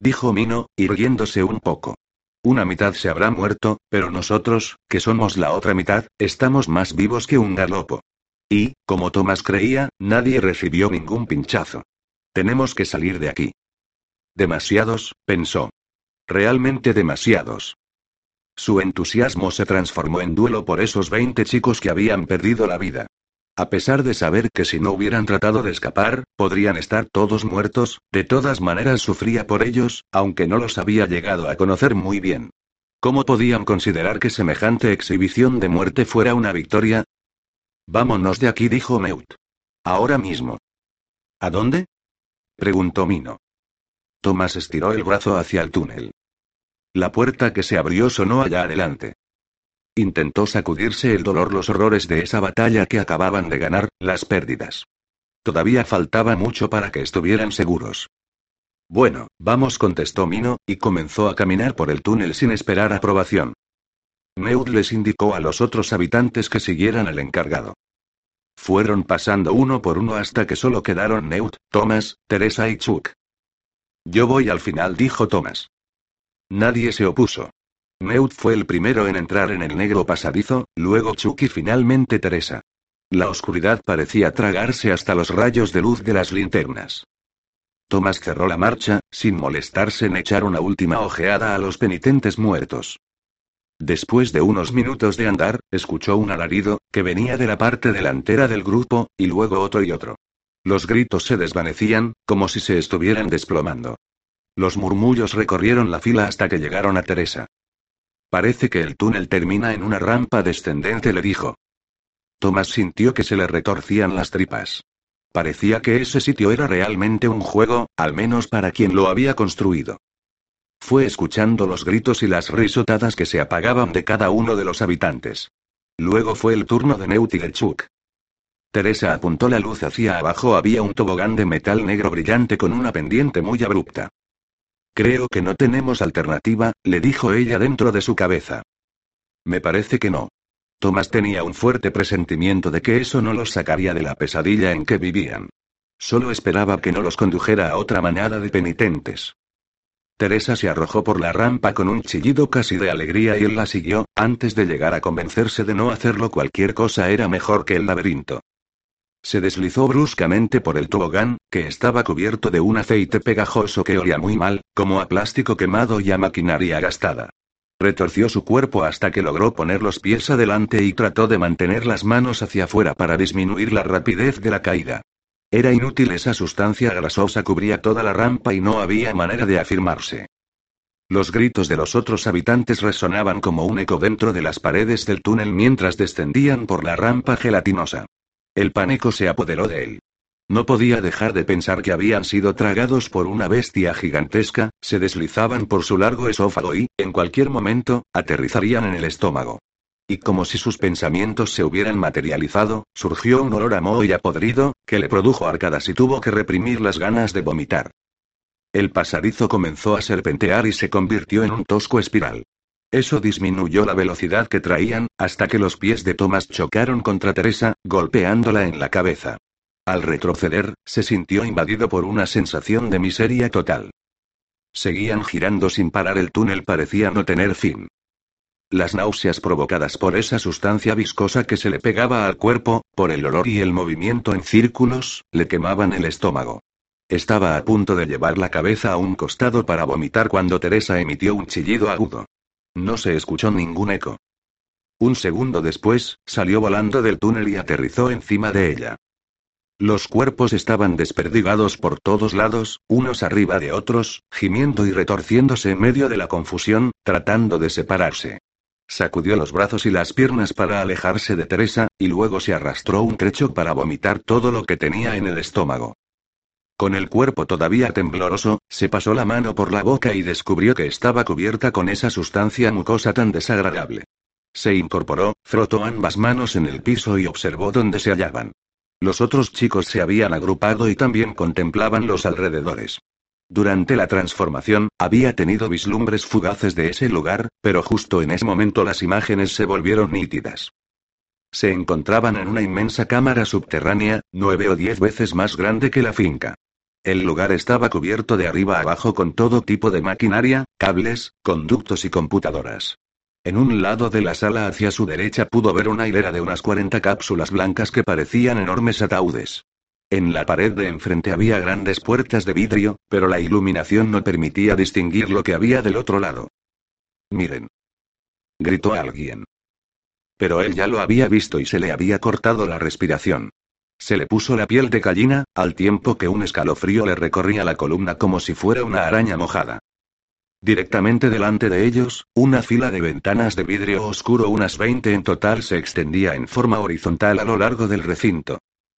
Dijo Mino, irguiéndose un poco. Una mitad se habrá muerto, pero nosotros, que somos la otra mitad, estamos más vivos que un galopo. Y, como Thomas creía, nadie recibió ningún pinchazo. Tenemos que salir de aquí. Demasiados, pensó. Realmente demasiados. Su entusiasmo se transformó en duelo por esos 20 chicos que habían perdido la vida. A pesar de saber que si no hubieran tratado de escapar, podrían estar todos muertos, de todas maneras sufría por ellos, aunque no los había llegado a conocer muy bien. ¿Cómo podían considerar que semejante exhibición de muerte fuera una victoria? Vámonos de aquí, dijo Meut. Ahora mismo. ¿A dónde? preguntó Mino. Tomás estiró el brazo hacia el túnel. La puerta que se abrió sonó allá adelante. Intentó sacudirse el dolor, los horrores de esa batalla que acababan de ganar, las pérdidas. Todavía faltaba mucho para que estuvieran seguros. Bueno, vamos, contestó Mino, y comenzó a caminar por el túnel sin esperar aprobación. Neud les indicó a los otros habitantes que siguieran al encargado. Fueron pasando uno por uno hasta que solo quedaron Neud, Thomas, Teresa y Chuck. Yo voy al final, dijo Thomas. Nadie se opuso. Neut fue el primero en entrar en el negro pasadizo, luego Chuck y finalmente Teresa. La oscuridad parecía tragarse hasta los rayos de luz de las linternas. Thomas cerró la marcha, sin molestarse en echar una última ojeada a los penitentes muertos. Después de unos minutos de andar, escuchó un alarido, que venía de la parte delantera del grupo, y luego otro y otro. Los gritos se desvanecían, como si se estuvieran desplomando. Los murmullos recorrieron la fila hasta que llegaron a Teresa. Parece que el túnel termina en una rampa descendente, le dijo. Tomás sintió que se le retorcían las tripas. Parecía que ese sitio era realmente un juego, al menos para quien lo había construido. Fue escuchando los gritos y las risotadas que se apagaban de cada uno de los habitantes. Luego fue el turno de Neut y de Chuck. Teresa apuntó la luz hacia abajo. Había un tobogán de metal negro brillante con una pendiente muy abrupta. Creo que no tenemos alternativa, le dijo ella dentro de su cabeza. Me parece que no. Thomas tenía un fuerte presentimiento de que eso no los sacaría de la pesadilla en que vivían. Solo esperaba que no los condujera a otra manada de penitentes. Teresa se arrojó por la rampa con un chillido casi de alegría y él la siguió, antes de llegar a convencerse de no hacerlo cualquier cosa era mejor que el laberinto. Se deslizó bruscamente por el tobogán, que estaba cubierto de un aceite pegajoso que olía muy mal, como a plástico quemado y a maquinaria gastada. Retorció su cuerpo hasta que logró poner los pies adelante y trató de mantener las manos hacia afuera para disminuir la rapidez de la caída. Era inútil esa sustancia grasosa cubría toda la rampa y no había manera de afirmarse. Los gritos de los otros habitantes resonaban como un eco dentro de las paredes del túnel mientras descendían por la rampa gelatinosa. El pánico se apoderó de él. No podía dejar de pensar que habían sido tragados por una bestia gigantesca, se deslizaban por su largo esófago y, en cualquier momento, aterrizarían en el estómago. Y como si sus pensamientos se hubieran materializado, surgió un olor a moho y a podrido, que le produjo arcadas y tuvo que reprimir las ganas de vomitar. El pasadizo comenzó a serpentear y se convirtió en un tosco espiral. Eso disminuyó la velocidad que traían, hasta que los pies de Thomas chocaron contra Teresa, golpeándola en la cabeza. Al retroceder, se sintió invadido por una sensación de miseria total. Seguían girando sin parar, el túnel parecía no tener fin. Las náuseas provocadas por esa sustancia viscosa que se le pegaba al cuerpo, por el olor y el movimiento en círculos, le quemaban el estómago. Estaba a punto de llevar la cabeza a un costado para vomitar cuando Teresa emitió un chillido agudo. No se escuchó ningún eco. Un segundo después, salió volando del túnel y aterrizó encima de ella. Los cuerpos estaban desperdigados por todos lados, unos arriba de otros, gimiendo y retorciéndose en medio de la confusión, tratando de separarse. Sacudió los brazos y las piernas para alejarse de Teresa, y luego se arrastró un trecho para vomitar todo lo que tenía en el estómago. Con el cuerpo todavía tembloroso, se pasó la mano por la boca y descubrió que estaba cubierta con esa sustancia mucosa tan desagradable. Se incorporó, frotó ambas manos en el piso y observó dónde se hallaban. Los otros chicos se habían agrupado y también contemplaban los alrededores. Durante la transformación, había tenido vislumbres fugaces de ese lugar, pero justo en ese momento las imágenes se volvieron nítidas. Se encontraban en una inmensa cámara subterránea, nueve o diez veces más grande que la finca. El lugar estaba cubierto de arriba abajo con todo tipo de maquinaria, cables, conductos y computadoras. En un lado de la sala hacia su derecha pudo ver una hilera de unas 40 cápsulas blancas que parecían enormes ataúdes. En la pared de enfrente había grandes puertas de vidrio, pero la iluminación no permitía distinguir lo que había del otro lado. Miren. Gritó alguien. Pero él ya lo había visto y se le había cortado la respiración. Se le puso la piel de gallina, al tiempo que un escalofrío le recorría la columna como si fuera una araña mojada. Directamente delante de ellos, una fila de ventanas de vidrio oscuro, unas 20 en total, se extendía en forma horizontal a lo largo del recinto.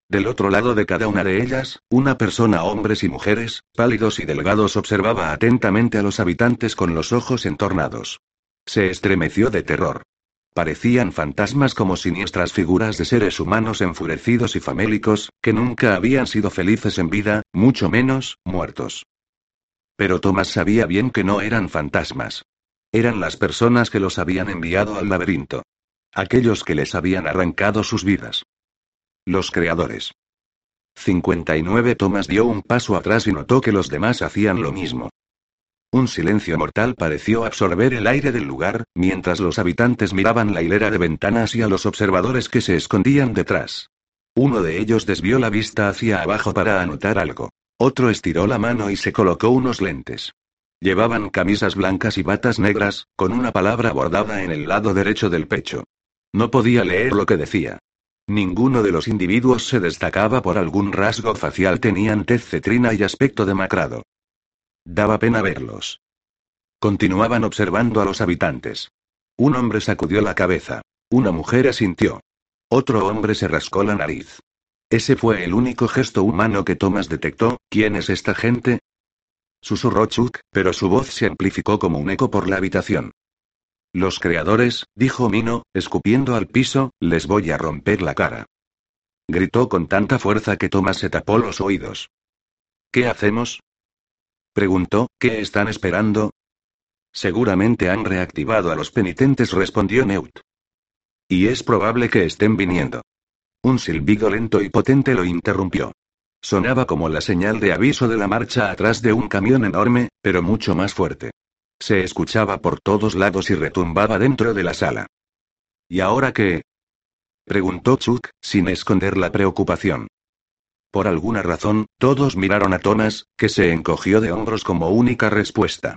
Del otro lado de cada una de ellas, una persona, hombres y mujeres, pálidos y delgados, observaba atentamente a los habitantes con los ojos entornados. Se estremeció de terror. Parecían fantasmas como siniestras figuras de seres humanos enfurecidos y famélicos, que nunca habían sido felices en vida, mucho menos, muertos. Pero Thomas sabía bien que no eran fantasmas. Eran las personas que los habían enviado al laberinto. Aquellos que les habían arrancado sus vidas. Los creadores. 59 Thomas dio un paso atrás y notó que los demás hacían lo mismo. Un silencio mortal pareció absorber el aire del lugar, mientras los habitantes miraban la hilera de ventanas y a los observadores que se escondían detrás. Uno de ellos desvió la vista hacia abajo para anotar algo. Otro estiró la mano y se colocó unos lentes. Llevaban camisas blancas y batas negras, con una palabra bordada en el lado derecho del pecho. No podía leer lo que decía. Ninguno de los individuos se destacaba por algún rasgo facial, tenían tez cetrina y aspecto demacrado. Daba pena verlos. Continuaban observando a los habitantes. Un hombre sacudió la cabeza. Una mujer asintió. Otro hombre se rascó la nariz. Ese fue el único gesto humano que Thomas detectó. ¿Quién es esta gente? Susurró Chuck, pero su voz se amplificó como un eco por la habitación. Los creadores, dijo Mino, escupiendo al piso, les voy a romper la cara. Gritó con tanta fuerza que Thomas se tapó los oídos. ¿Qué hacemos? Preguntó, ¿qué están esperando? Seguramente han reactivado a los penitentes, respondió Neut. Y es probable que estén viniendo. Un silbido lento y potente lo interrumpió. Sonaba como la señal de aviso de la marcha atrás de un camión enorme, pero mucho más fuerte. Se escuchaba por todos lados y retumbaba dentro de la sala. ¿Y ahora qué? preguntó Chuck, sin esconder la preocupación. Por alguna razón, todos miraron a Thomas, que se encogió de hombros como única respuesta.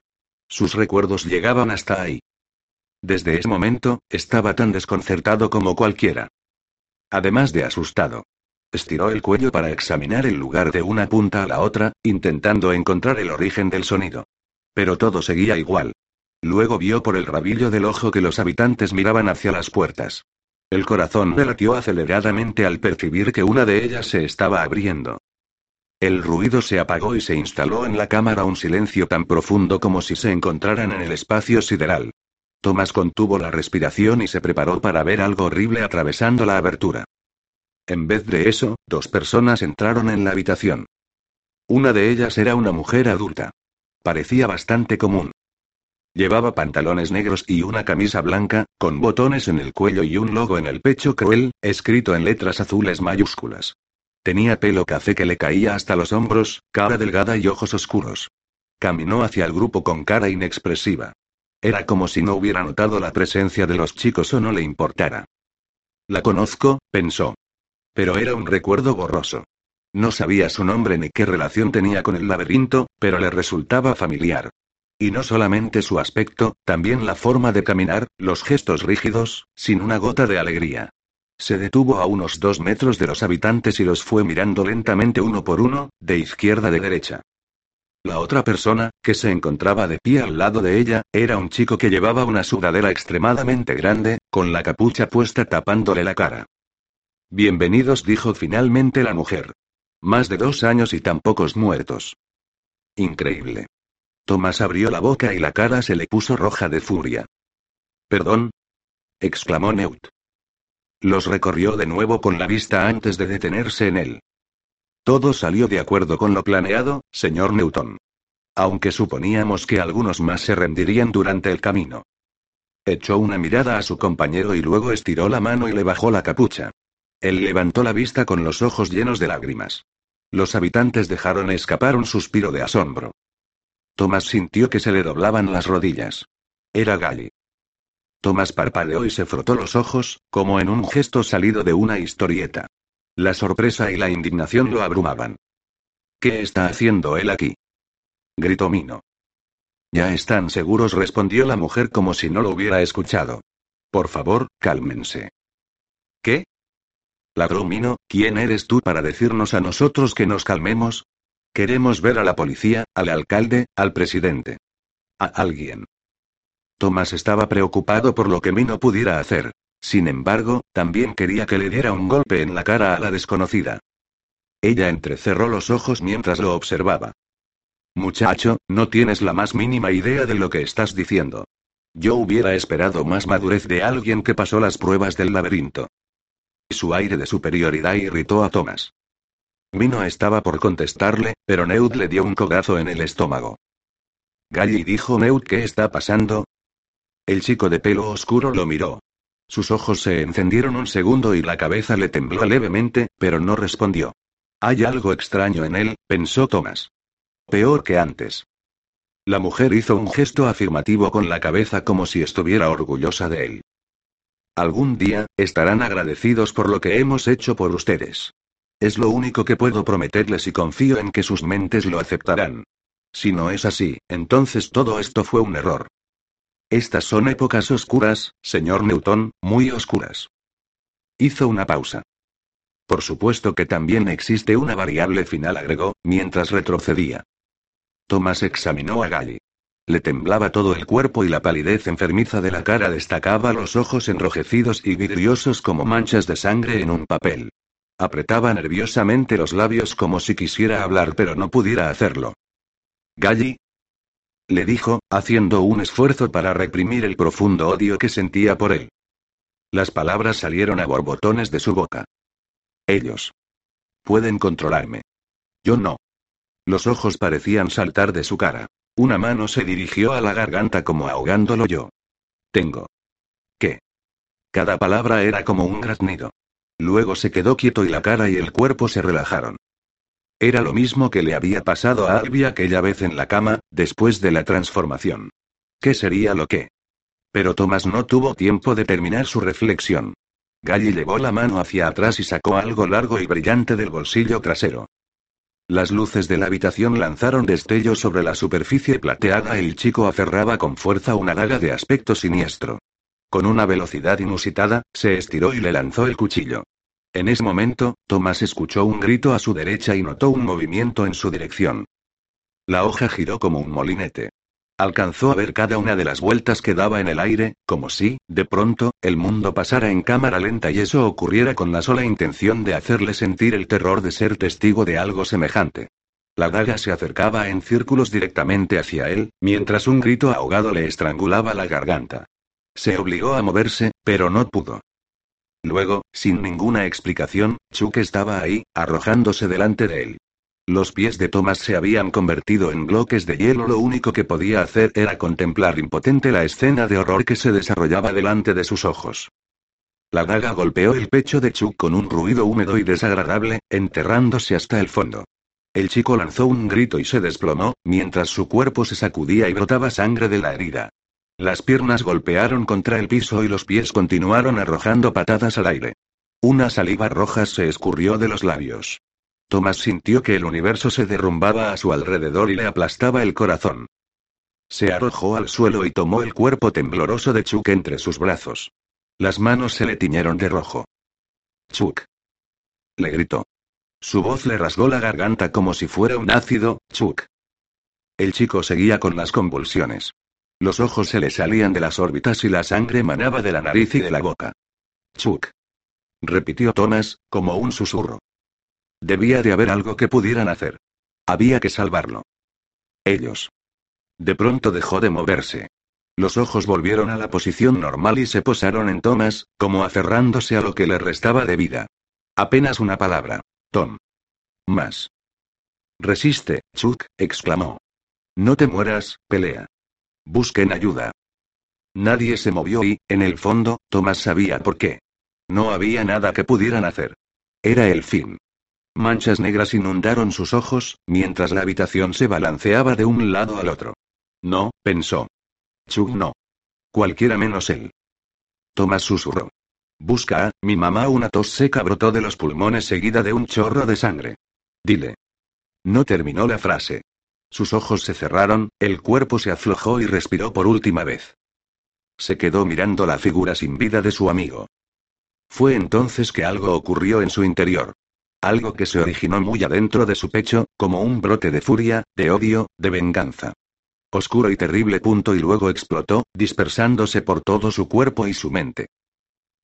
Sus recuerdos llegaban hasta ahí. Desde ese momento, estaba tan desconcertado como cualquiera. Además de asustado. Estiró el cuello para examinar el lugar de una punta a la otra, intentando encontrar el origen del sonido. Pero todo seguía igual. Luego vio por el rabillo del ojo que los habitantes miraban hacia las puertas. El corazón le latió aceleradamente al percibir que una de ellas se estaba abriendo. El ruido se apagó y se instaló en la cámara un silencio tan profundo como si se encontraran en el espacio sideral. Thomas contuvo la respiración y se preparó para ver algo horrible atravesando la abertura. En vez de eso, dos personas entraron en la habitación. Una de ellas era una mujer adulta. Parecía bastante común. Llevaba pantalones negros y una camisa blanca, con botones en el cuello y un logo en el pecho cruel, escrito en letras azules mayúsculas. Tenía pelo café que le caía hasta los hombros, cara delgada y ojos oscuros. Caminó hacia el grupo con cara inexpresiva. Era como si no hubiera notado la presencia de los chicos o no le importara. La conozco, pensó. Pero era un recuerdo borroso. No sabía su nombre ni qué relación tenía con el laberinto, pero le resultaba familiar. Y no solamente su aspecto, también la forma de caminar, los gestos rígidos, sin una gota de alegría. Se detuvo a unos dos metros de los habitantes y los fue mirando lentamente uno por uno, de izquierda de derecha. La otra persona, que se encontraba de pie al lado de ella, era un chico que llevaba una sudadera extremadamente grande, con la capucha puesta tapándole la cara. Bienvenidos, dijo finalmente la mujer. Más de dos años y tan pocos muertos. Increíble. Tomás abrió la boca y la cara se le puso roja de furia. ¿Perdón? exclamó Neut. Los recorrió de nuevo con la vista antes de detenerse en él. Todo salió de acuerdo con lo planeado, señor Newton. Aunque suponíamos que algunos más se rendirían durante el camino. Echó una mirada a su compañero y luego estiró la mano y le bajó la capucha. Él levantó la vista con los ojos llenos de lágrimas. Los habitantes dejaron escapar un suspiro de asombro. Tomás sintió que se le doblaban las rodillas. Era Galli. Tomás parpadeó y se frotó los ojos, como en un gesto salido de una historieta. La sorpresa y la indignación lo abrumaban. ¿Qué está haciendo él aquí? gritó Mino. Ya están seguros, respondió la mujer como si no lo hubiera escuchado. Por favor, cálmense. ¿Qué? Ladró Mino, ¿quién eres tú para decirnos a nosotros que nos calmemos? Queremos ver a la policía, al alcalde, al presidente. A alguien. Tomás estaba preocupado por lo que Mino pudiera hacer. Sin embargo, también quería que le diera un golpe en la cara a la desconocida. Ella entrecerró los ojos mientras lo observaba. Muchacho, no tienes la más mínima idea de lo que estás diciendo. Yo hubiera esperado más madurez de alguien que pasó las pruebas del laberinto. Su aire de superioridad irritó a Thomas. Mino estaba por contestarle, pero Neud le dio un codazo en el estómago. Galli dijo Neud, ¿qué está pasando? El chico de pelo oscuro lo miró. Sus ojos se encendieron un segundo y la cabeza le tembló levemente, pero no respondió. Hay algo extraño en él, pensó Thomas. Peor que antes. La mujer hizo un gesto afirmativo con la cabeza como si estuviera orgullosa de él. Algún día, estarán agradecidos por lo que hemos hecho por ustedes. Es lo único que puedo prometerles y confío en que sus mentes lo aceptarán. Si no es así, entonces todo esto fue un error. Estas son épocas oscuras, señor Newton, muy oscuras. Hizo una pausa. Por supuesto que también existe una variable final, agregó, mientras retrocedía. Thomas examinó a Galli. Le temblaba todo el cuerpo y la palidez enfermiza de la cara destacaba los ojos enrojecidos y vidriosos como manchas de sangre en un papel. Apretaba nerviosamente los labios como si quisiera hablar pero no pudiera hacerlo. Galli, le dijo, haciendo un esfuerzo para reprimir el profundo odio que sentía por él. Las palabras salieron a borbotones de su boca. Ellos. Pueden controlarme. Yo no. Los ojos parecían saltar de su cara. Una mano se dirigió a la garganta como ahogándolo yo. Tengo. ¿Qué? Cada palabra era como un graznido. Luego se quedó quieto y la cara y el cuerpo se relajaron. Era lo mismo que le había pasado a Albi aquella vez en la cama, después de la transformación. ¿Qué sería lo que? Pero Thomas no tuvo tiempo de terminar su reflexión. Galli llevó la mano hacia atrás y sacó algo largo y brillante del bolsillo trasero. Las luces de la habitación lanzaron destellos sobre la superficie plateada y el chico aferraba con fuerza una daga de aspecto siniestro. Con una velocidad inusitada, se estiró y le lanzó el cuchillo. En ese momento, Thomas escuchó un grito a su derecha y notó un movimiento en su dirección. La hoja giró como un molinete. Alcanzó a ver cada una de las vueltas que daba en el aire, como si, de pronto, el mundo pasara en cámara lenta y eso ocurriera con la sola intención de hacerle sentir el terror de ser testigo de algo semejante. La daga se acercaba en círculos directamente hacia él, mientras un grito ahogado le estrangulaba la garganta. Se obligó a moverse, pero no pudo. Luego, sin ninguna explicación, Chuck estaba ahí, arrojándose delante de él. Los pies de Thomas se habían convertido en bloques de hielo, lo único que podía hacer era contemplar impotente la escena de horror que se desarrollaba delante de sus ojos. La daga golpeó el pecho de Chuck con un ruido húmedo y desagradable, enterrándose hasta el fondo. El chico lanzó un grito y se desplomó, mientras su cuerpo se sacudía y brotaba sangre de la herida. Las piernas golpearon contra el piso y los pies continuaron arrojando patadas al aire. Una saliva roja se escurrió de los labios. Thomas sintió que el universo se derrumbaba a su alrededor y le aplastaba el corazón. Se arrojó al suelo y tomó el cuerpo tembloroso de Chuck entre sus brazos. Las manos se le tiñeron de rojo. Chuck. Le gritó. Su voz le rasgó la garganta como si fuera un ácido, Chuck. El chico seguía con las convulsiones. Los ojos se le salían de las órbitas y la sangre manaba de la nariz y de la boca. Chuck. Repitió Thomas, como un susurro. Debía de haber algo que pudieran hacer. Había que salvarlo. Ellos. De pronto dejó de moverse. Los ojos volvieron a la posición normal y se posaron en Thomas, como aferrándose a lo que le restaba de vida. Apenas una palabra. Tom. Más. Resiste, Chuck, exclamó. No te mueras, pelea. Busquen ayuda. Nadie se movió y, en el fondo, Thomas sabía por qué. No había nada que pudieran hacer. Era el fin. Manchas negras inundaron sus ojos, mientras la habitación se balanceaba de un lado al otro. No, pensó. Chug no. Cualquiera menos él. Thomas susurró. Busca a, mi mamá una tos seca brotó de los pulmones seguida de un chorro de sangre. Dile. No terminó la frase. Sus ojos se cerraron, el cuerpo se aflojó y respiró por última vez. Se quedó mirando la figura sin vida de su amigo. Fue entonces que algo ocurrió en su interior. Algo que se originó muy adentro de su pecho, como un brote de furia, de odio, de venganza. Oscuro y terrible punto y luego explotó, dispersándose por todo su cuerpo y su mente.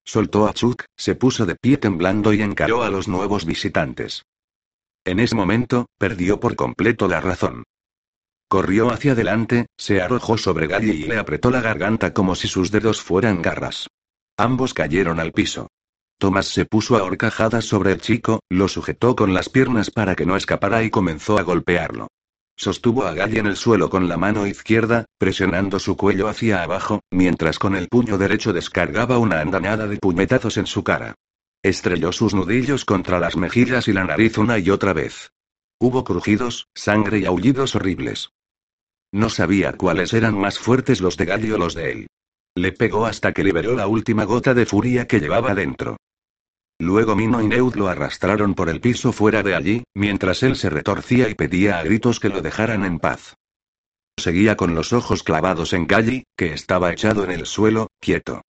Soltó a Chuck, se puso de pie temblando y encaró a los nuevos visitantes. En ese momento, perdió por completo la razón. Corrió hacia adelante, se arrojó sobre Galli y le apretó la garganta como si sus dedos fueran garras. Ambos cayeron al piso. Tomás se puso a horcajadas sobre el chico, lo sujetó con las piernas para que no escapara y comenzó a golpearlo. Sostuvo a Galli en el suelo con la mano izquierda, presionando su cuello hacia abajo, mientras con el puño derecho descargaba una andanada de puñetazos en su cara. Estrelló sus nudillos contra las mejillas y la nariz una y otra vez. Hubo crujidos, sangre y aullidos horribles. No sabía cuáles eran más fuertes los de Galli o los de él. Le pegó hasta que liberó la última gota de furia que llevaba dentro. Luego Mino y Neud lo arrastraron por el piso fuera de allí, mientras él se retorcía y pedía a gritos que lo dejaran en paz. Seguía con los ojos clavados en Galli, que estaba echado en el suelo, quieto.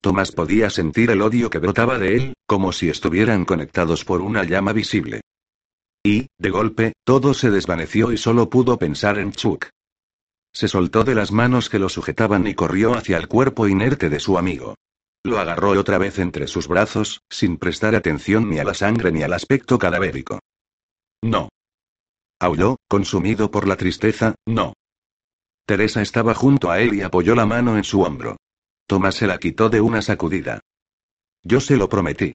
Tomás podía sentir el odio que brotaba de él, como si estuvieran conectados por una llama visible. Y, de golpe, todo se desvaneció y solo pudo pensar en Chuck. Se soltó de las manos que lo sujetaban y corrió hacia el cuerpo inerte de su amigo. Lo agarró otra vez entre sus brazos, sin prestar atención ni a la sangre ni al aspecto cadavérico. No. Aulló, consumido por la tristeza, no. Teresa estaba junto a él y apoyó la mano en su hombro. Tomás se la quitó de una sacudida. Yo se lo prometí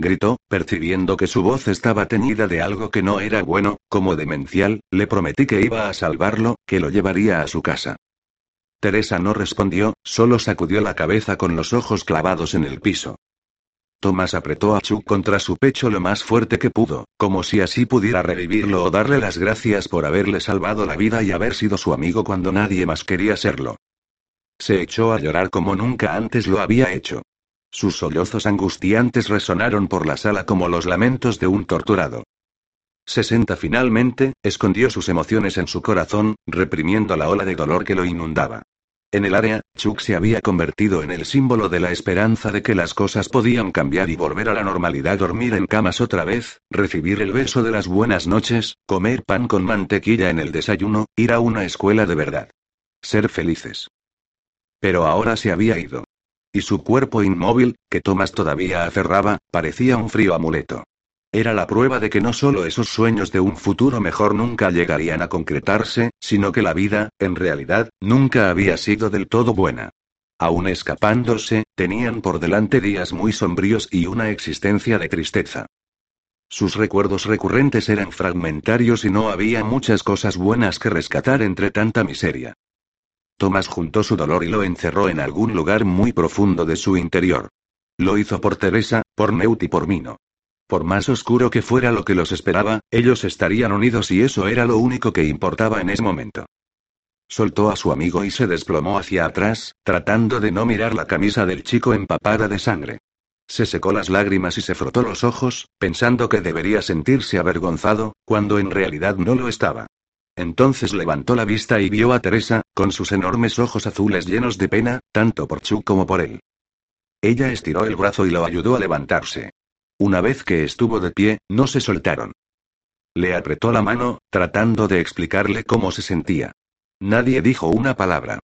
gritó, percibiendo que su voz estaba teñida de algo que no era bueno, como demencial, le prometí que iba a salvarlo, que lo llevaría a su casa. Teresa no respondió, solo sacudió la cabeza con los ojos clavados en el piso. Thomas apretó a Chuck contra su pecho lo más fuerte que pudo, como si así pudiera revivirlo o darle las gracias por haberle salvado la vida y haber sido su amigo cuando nadie más quería serlo. Se echó a llorar como nunca antes lo había hecho. Sus sollozos angustiantes resonaron por la sala como los lamentos de un torturado. 60 finalmente, escondió sus emociones en su corazón, reprimiendo la ola de dolor que lo inundaba. En el área, Chuck se había convertido en el símbolo de la esperanza de que las cosas podían cambiar y volver a la normalidad, dormir en camas otra vez, recibir el beso de las buenas noches, comer pan con mantequilla en el desayuno, ir a una escuela de verdad. Ser felices. Pero ahora se había ido. Y su cuerpo inmóvil, que Thomas todavía aferraba, parecía un frío amuleto. Era la prueba de que no solo esos sueños de un futuro mejor nunca llegarían a concretarse, sino que la vida, en realidad, nunca había sido del todo buena. Aún escapándose, tenían por delante días muy sombríos y una existencia de tristeza. Sus recuerdos recurrentes eran fragmentarios y no había muchas cosas buenas que rescatar entre tanta miseria. Tomás juntó su dolor y lo encerró en algún lugar muy profundo de su interior. Lo hizo por Teresa, por Neut y por Mino. Por más oscuro que fuera lo que los esperaba, ellos estarían unidos y eso era lo único que importaba en ese momento. Soltó a su amigo y se desplomó hacia atrás, tratando de no mirar la camisa del chico empapada de sangre. Se secó las lágrimas y se frotó los ojos, pensando que debería sentirse avergonzado, cuando en realidad no lo estaba. Entonces levantó la vista y vio a Teresa, con sus enormes ojos azules llenos de pena, tanto por Chu como por él. Ella estiró el brazo y lo ayudó a levantarse. Una vez que estuvo de pie, no se soltaron. Le apretó la mano, tratando de explicarle cómo se sentía. Nadie dijo una palabra.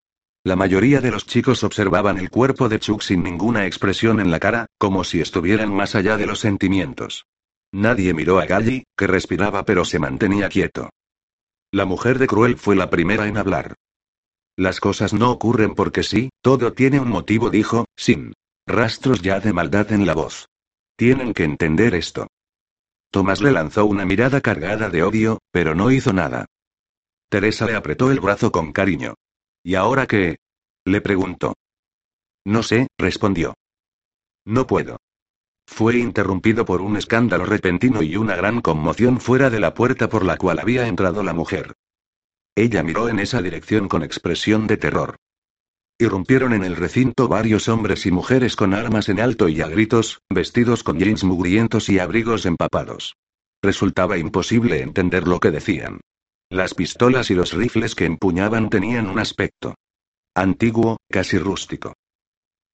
La mayoría de los chicos observaban el cuerpo de Chuck sin ninguna expresión en la cara, como si estuvieran más allá de los sentimientos. Nadie miró a Galli, que respiraba pero se mantenía quieto. La mujer de Cruel fue la primera en hablar. Las cosas no ocurren porque sí, todo tiene un motivo, dijo, sin rastros ya de maldad en la voz. Tienen que entender esto. Tomás le lanzó una mirada cargada de odio, pero no hizo nada. Teresa le apretó el brazo con cariño. ¿Y ahora qué? le preguntó. No sé, respondió. No puedo. Fue interrumpido por un escándalo repentino y una gran conmoción fuera de la puerta por la cual había entrado la mujer. Ella miró en esa dirección con expresión de terror. Irrumpieron en el recinto varios hombres y mujeres con armas en alto y a gritos, vestidos con jeans mugrientos y abrigos empapados. Resultaba imposible entender lo que decían. Las pistolas y los rifles que empuñaban tenían un aspecto antiguo, casi rústico.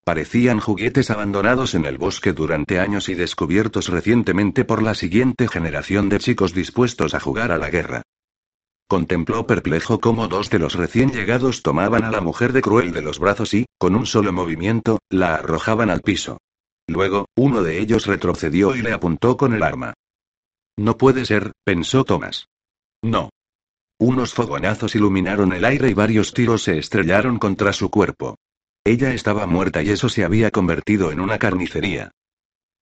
Parecían juguetes abandonados en el bosque durante años y descubiertos recientemente por la siguiente generación de chicos dispuestos a jugar a la guerra. Contempló perplejo cómo dos de los recién llegados tomaban a la mujer de Cruel de los brazos y, con un solo movimiento, la arrojaban al piso. Luego, uno de ellos retrocedió y le apuntó con el arma. No puede ser, pensó Thomas. No. Unos fogonazos iluminaron el aire y varios tiros se estrellaron contra su cuerpo. Ella estaba muerta y eso se había convertido en una carnicería.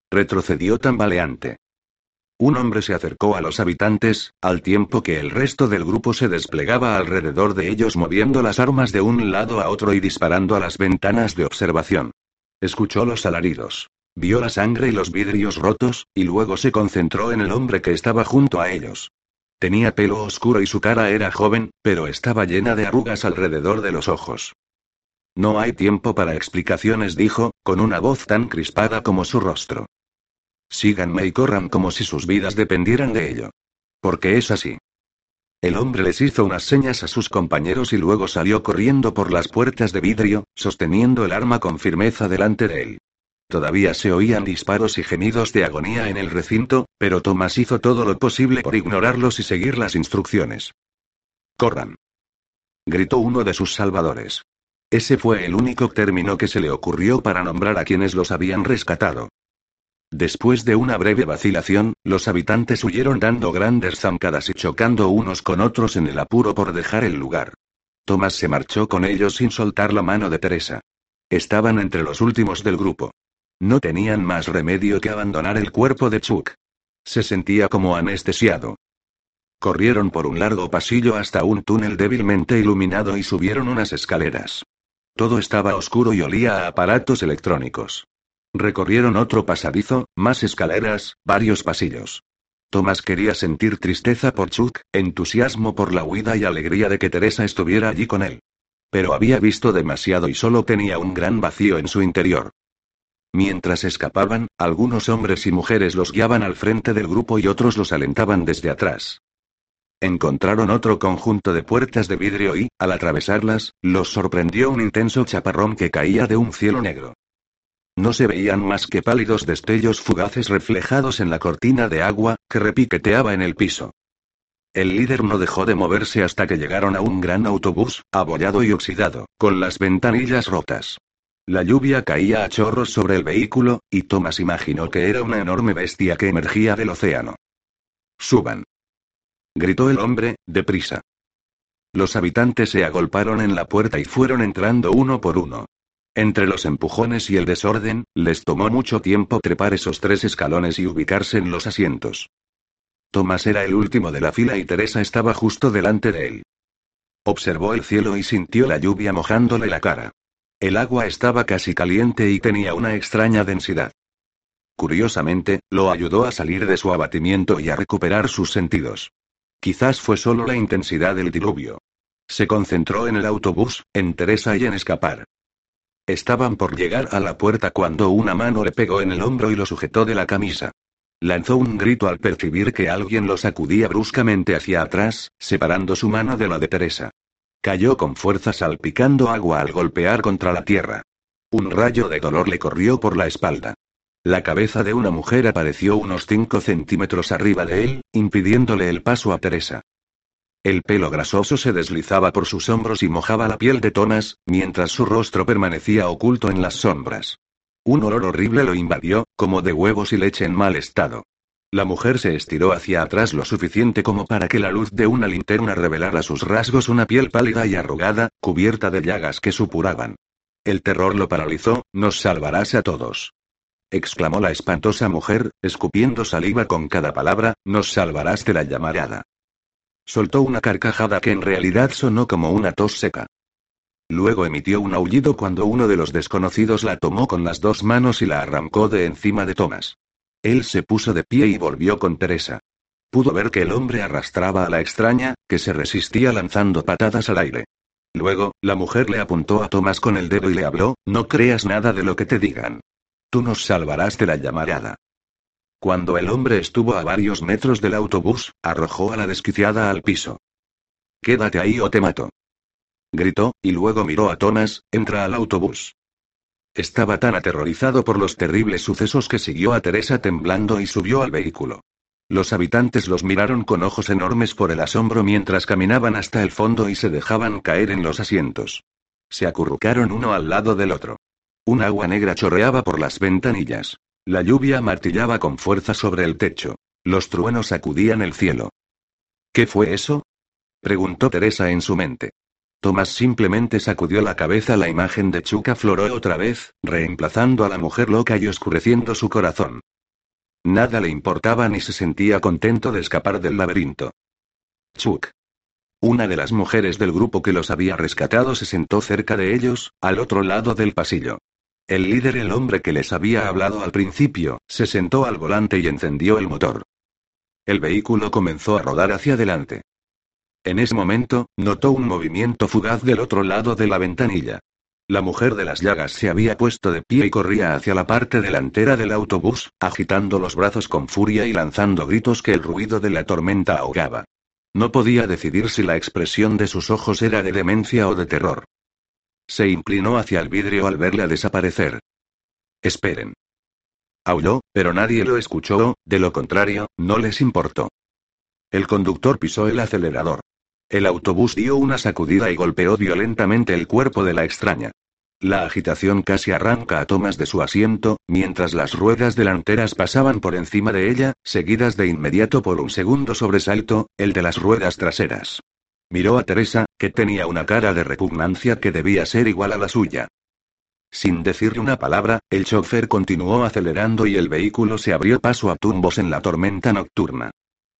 Retrocedió tambaleante. Un hombre se acercó a los habitantes, al tiempo que el resto del grupo se desplegaba alrededor de ellos moviendo las armas de un lado a otro y disparando a las ventanas de observación. Escuchó los alaridos. Vio la sangre y los vidrios rotos, y luego se concentró en el hombre que estaba junto a ellos. Tenía pelo oscuro y su cara era joven, pero estaba llena de arrugas alrededor de los ojos. No hay tiempo para explicaciones, dijo, con una voz tan crispada como su rostro. Síganme y corran como si sus vidas dependieran de ello. Porque es así. El hombre les hizo unas señas a sus compañeros y luego salió corriendo por las puertas de vidrio, sosteniendo el arma con firmeza delante de él. Todavía se oían disparos y gemidos de agonía en el recinto, pero Thomas hizo todo lo posible por ignorarlos y seguir las instrucciones. Corran. Gritó uno de sus salvadores. Ese fue el único término que se le ocurrió para nombrar a quienes los habían rescatado. Después de una breve vacilación, los habitantes huyeron dando grandes zancadas y chocando unos con otros en el apuro por dejar el lugar. Thomas se marchó con ellos sin soltar la mano de Teresa. Estaban entre los últimos del grupo. No tenían más remedio que abandonar el cuerpo de Chuck. Se sentía como anestesiado. Corrieron por un largo pasillo hasta un túnel débilmente iluminado y subieron unas escaleras. Todo estaba oscuro y olía a aparatos electrónicos. Recorrieron otro pasadizo, más escaleras, varios pasillos. Tomás quería sentir tristeza por Chuck, entusiasmo por la huida y alegría de que Teresa estuviera allí con él. Pero había visto demasiado y solo tenía un gran vacío en su interior. Mientras escapaban, algunos hombres y mujeres los guiaban al frente del grupo y otros los alentaban desde atrás. Encontraron otro conjunto de puertas de vidrio y, al atravesarlas, los sorprendió un intenso chaparrón que caía de un cielo negro. No se veían más que pálidos destellos fugaces reflejados en la cortina de agua, que repiqueteaba en el piso. El líder no dejó de moverse hasta que llegaron a un gran autobús, abollado y oxidado, con las ventanillas rotas. La lluvia caía a chorros sobre el vehículo, y Thomas imaginó que era una enorme bestia que emergía del océano. Suban gritó el hombre, deprisa. Los habitantes se agolparon en la puerta y fueron entrando uno por uno. Entre los empujones y el desorden, les tomó mucho tiempo trepar esos tres escalones y ubicarse en los asientos. Tomás era el último de la fila y Teresa estaba justo delante de él. Observó el cielo y sintió la lluvia mojándole la cara. El agua estaba casi caliente y tenía una extraña densidad. Curiosamente, lo ayudó a salir de su abatimiento y a recuperar sus sentidos. Quizás fue solo la intensidad del diluvio. Se concentró en el autobús, en Teresa y en escapar. Estaban por llegar a la puerta cuando una mano le pegó en el hombro y lo sujetó de la camisa. Lanzó un grito al percibir que alguien lo sacudía bruscamente hacia atrás, separando su mano de la de Teresa. Cayó con fuerza salpicando agua al golpear contra la tierra. Un rayo de dolor le corrió por la espalda. La cabeza de una mujer apareció unos 5 centímetros arriba de él, impidiéndole el paso a Teresa. El pelo grasoso se deslizaba por sus hombros y mojaba la piel de Thomas, mientras su rostro permanecía oculto en las sombras. Un olor horrible lo invadió, como de huevos y leche en mal estado. La mujer se estiró hacia atrás lo suficiente como para que la luz de una linterna revelara sus rasgos una piel pálida y arrugada, cubierta de llagas que supuraban. El terror lo paralizó, nos salvarás a todos exclamó la espantosa mujer, escupiendo saliva con cada palabra, nos salvarás de la llamarada. Soltó una carcajada que en realidad sonó como una tos seca. Luego emitió un aullido cuando uno de los desconocidos la tomó con las dos manos y la arrancó de encima de Thomas. Él se puso de pie y volvió con Teresa. Pudo ver que el hombre arrastraba a la extraña, que se resistía lanzando patadas al aire. Luego, la mujer le apuntó a Thomas con el dedo y le habló, no creas nada de lo que te digan. Tú nos salvarás de la llamarada. Cuando el hombre estuvo a varios metros del autobús, arrojó a la desquiciada al piso. Quédate ahí o te mato. Gritó, y luego miró a Thomas, entra al autobús. Estaba tan aterrorizado por los terribles sucesos que siguió a Teresa temblando y subió al vehículo. Los habitantes los miraron con ojos enormes por el asombro mientras caminaban hasta el fondo y se dejaban caer en los asientos. Se acurrucaron uno al lado del otro. Un agua negra chorreaba por las ventanillas. La lluvia martillaba con fuerza sobre el techo. Los truenos sacudían el cielo. ¿Qué fue eso? preguntó Teresa en su mente. Tomás simplemente sacudió la cabeza. La imagen de Chuck afloró otra vez, reemplazando a la mujer loca y oscureciendo su corazón. Nada le importaba ni se sentía contento de escapar del laberinto. Chuck. Una de las mujeres del grupo que los había rescatado se sentó cerca de ellos, al otro lado del pasillo. El líder, el hombre que les había hablado al principio, se sentó al volante y encendió el motor. El vehículo comenzó a rodar hacia adelante. En ese momento, notó un movimiento fugaz del otro lado de la ventanilla. La mujer de las llagas se había puesto de pie y corría hacia la parte delantera del autobús, agitando los brazos con furia y lanzando gritos que el ruido de la tormenta ahogaba. No podía decidir si la expresión de sus ojos era de demencia o de terror. Se inclinó hacia el vidrio al verla desaparecer. Esperen. Aulló, pero nadie lo escuchó, de lo contrario, no les importó. El conductor pisó el acelerador. El autobús dio una sacudida y golpeó violentamente el cuerpo de la extraña. La agitación casi arranca a Thomas de su asiento, mientras las ruedas delanteras pasaban por encima de ella, seguidas de inmediato por un segundo sobresalto, el de las ruedas traseras. Miró a Teresa, que tenía una cara de repugnancia que debía ser igual a la suya. Sin decirle una palabra, el chofer continuó acelerando y el vehículo se abrió paso a tumbos en la tormenta nocturna.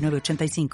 906985.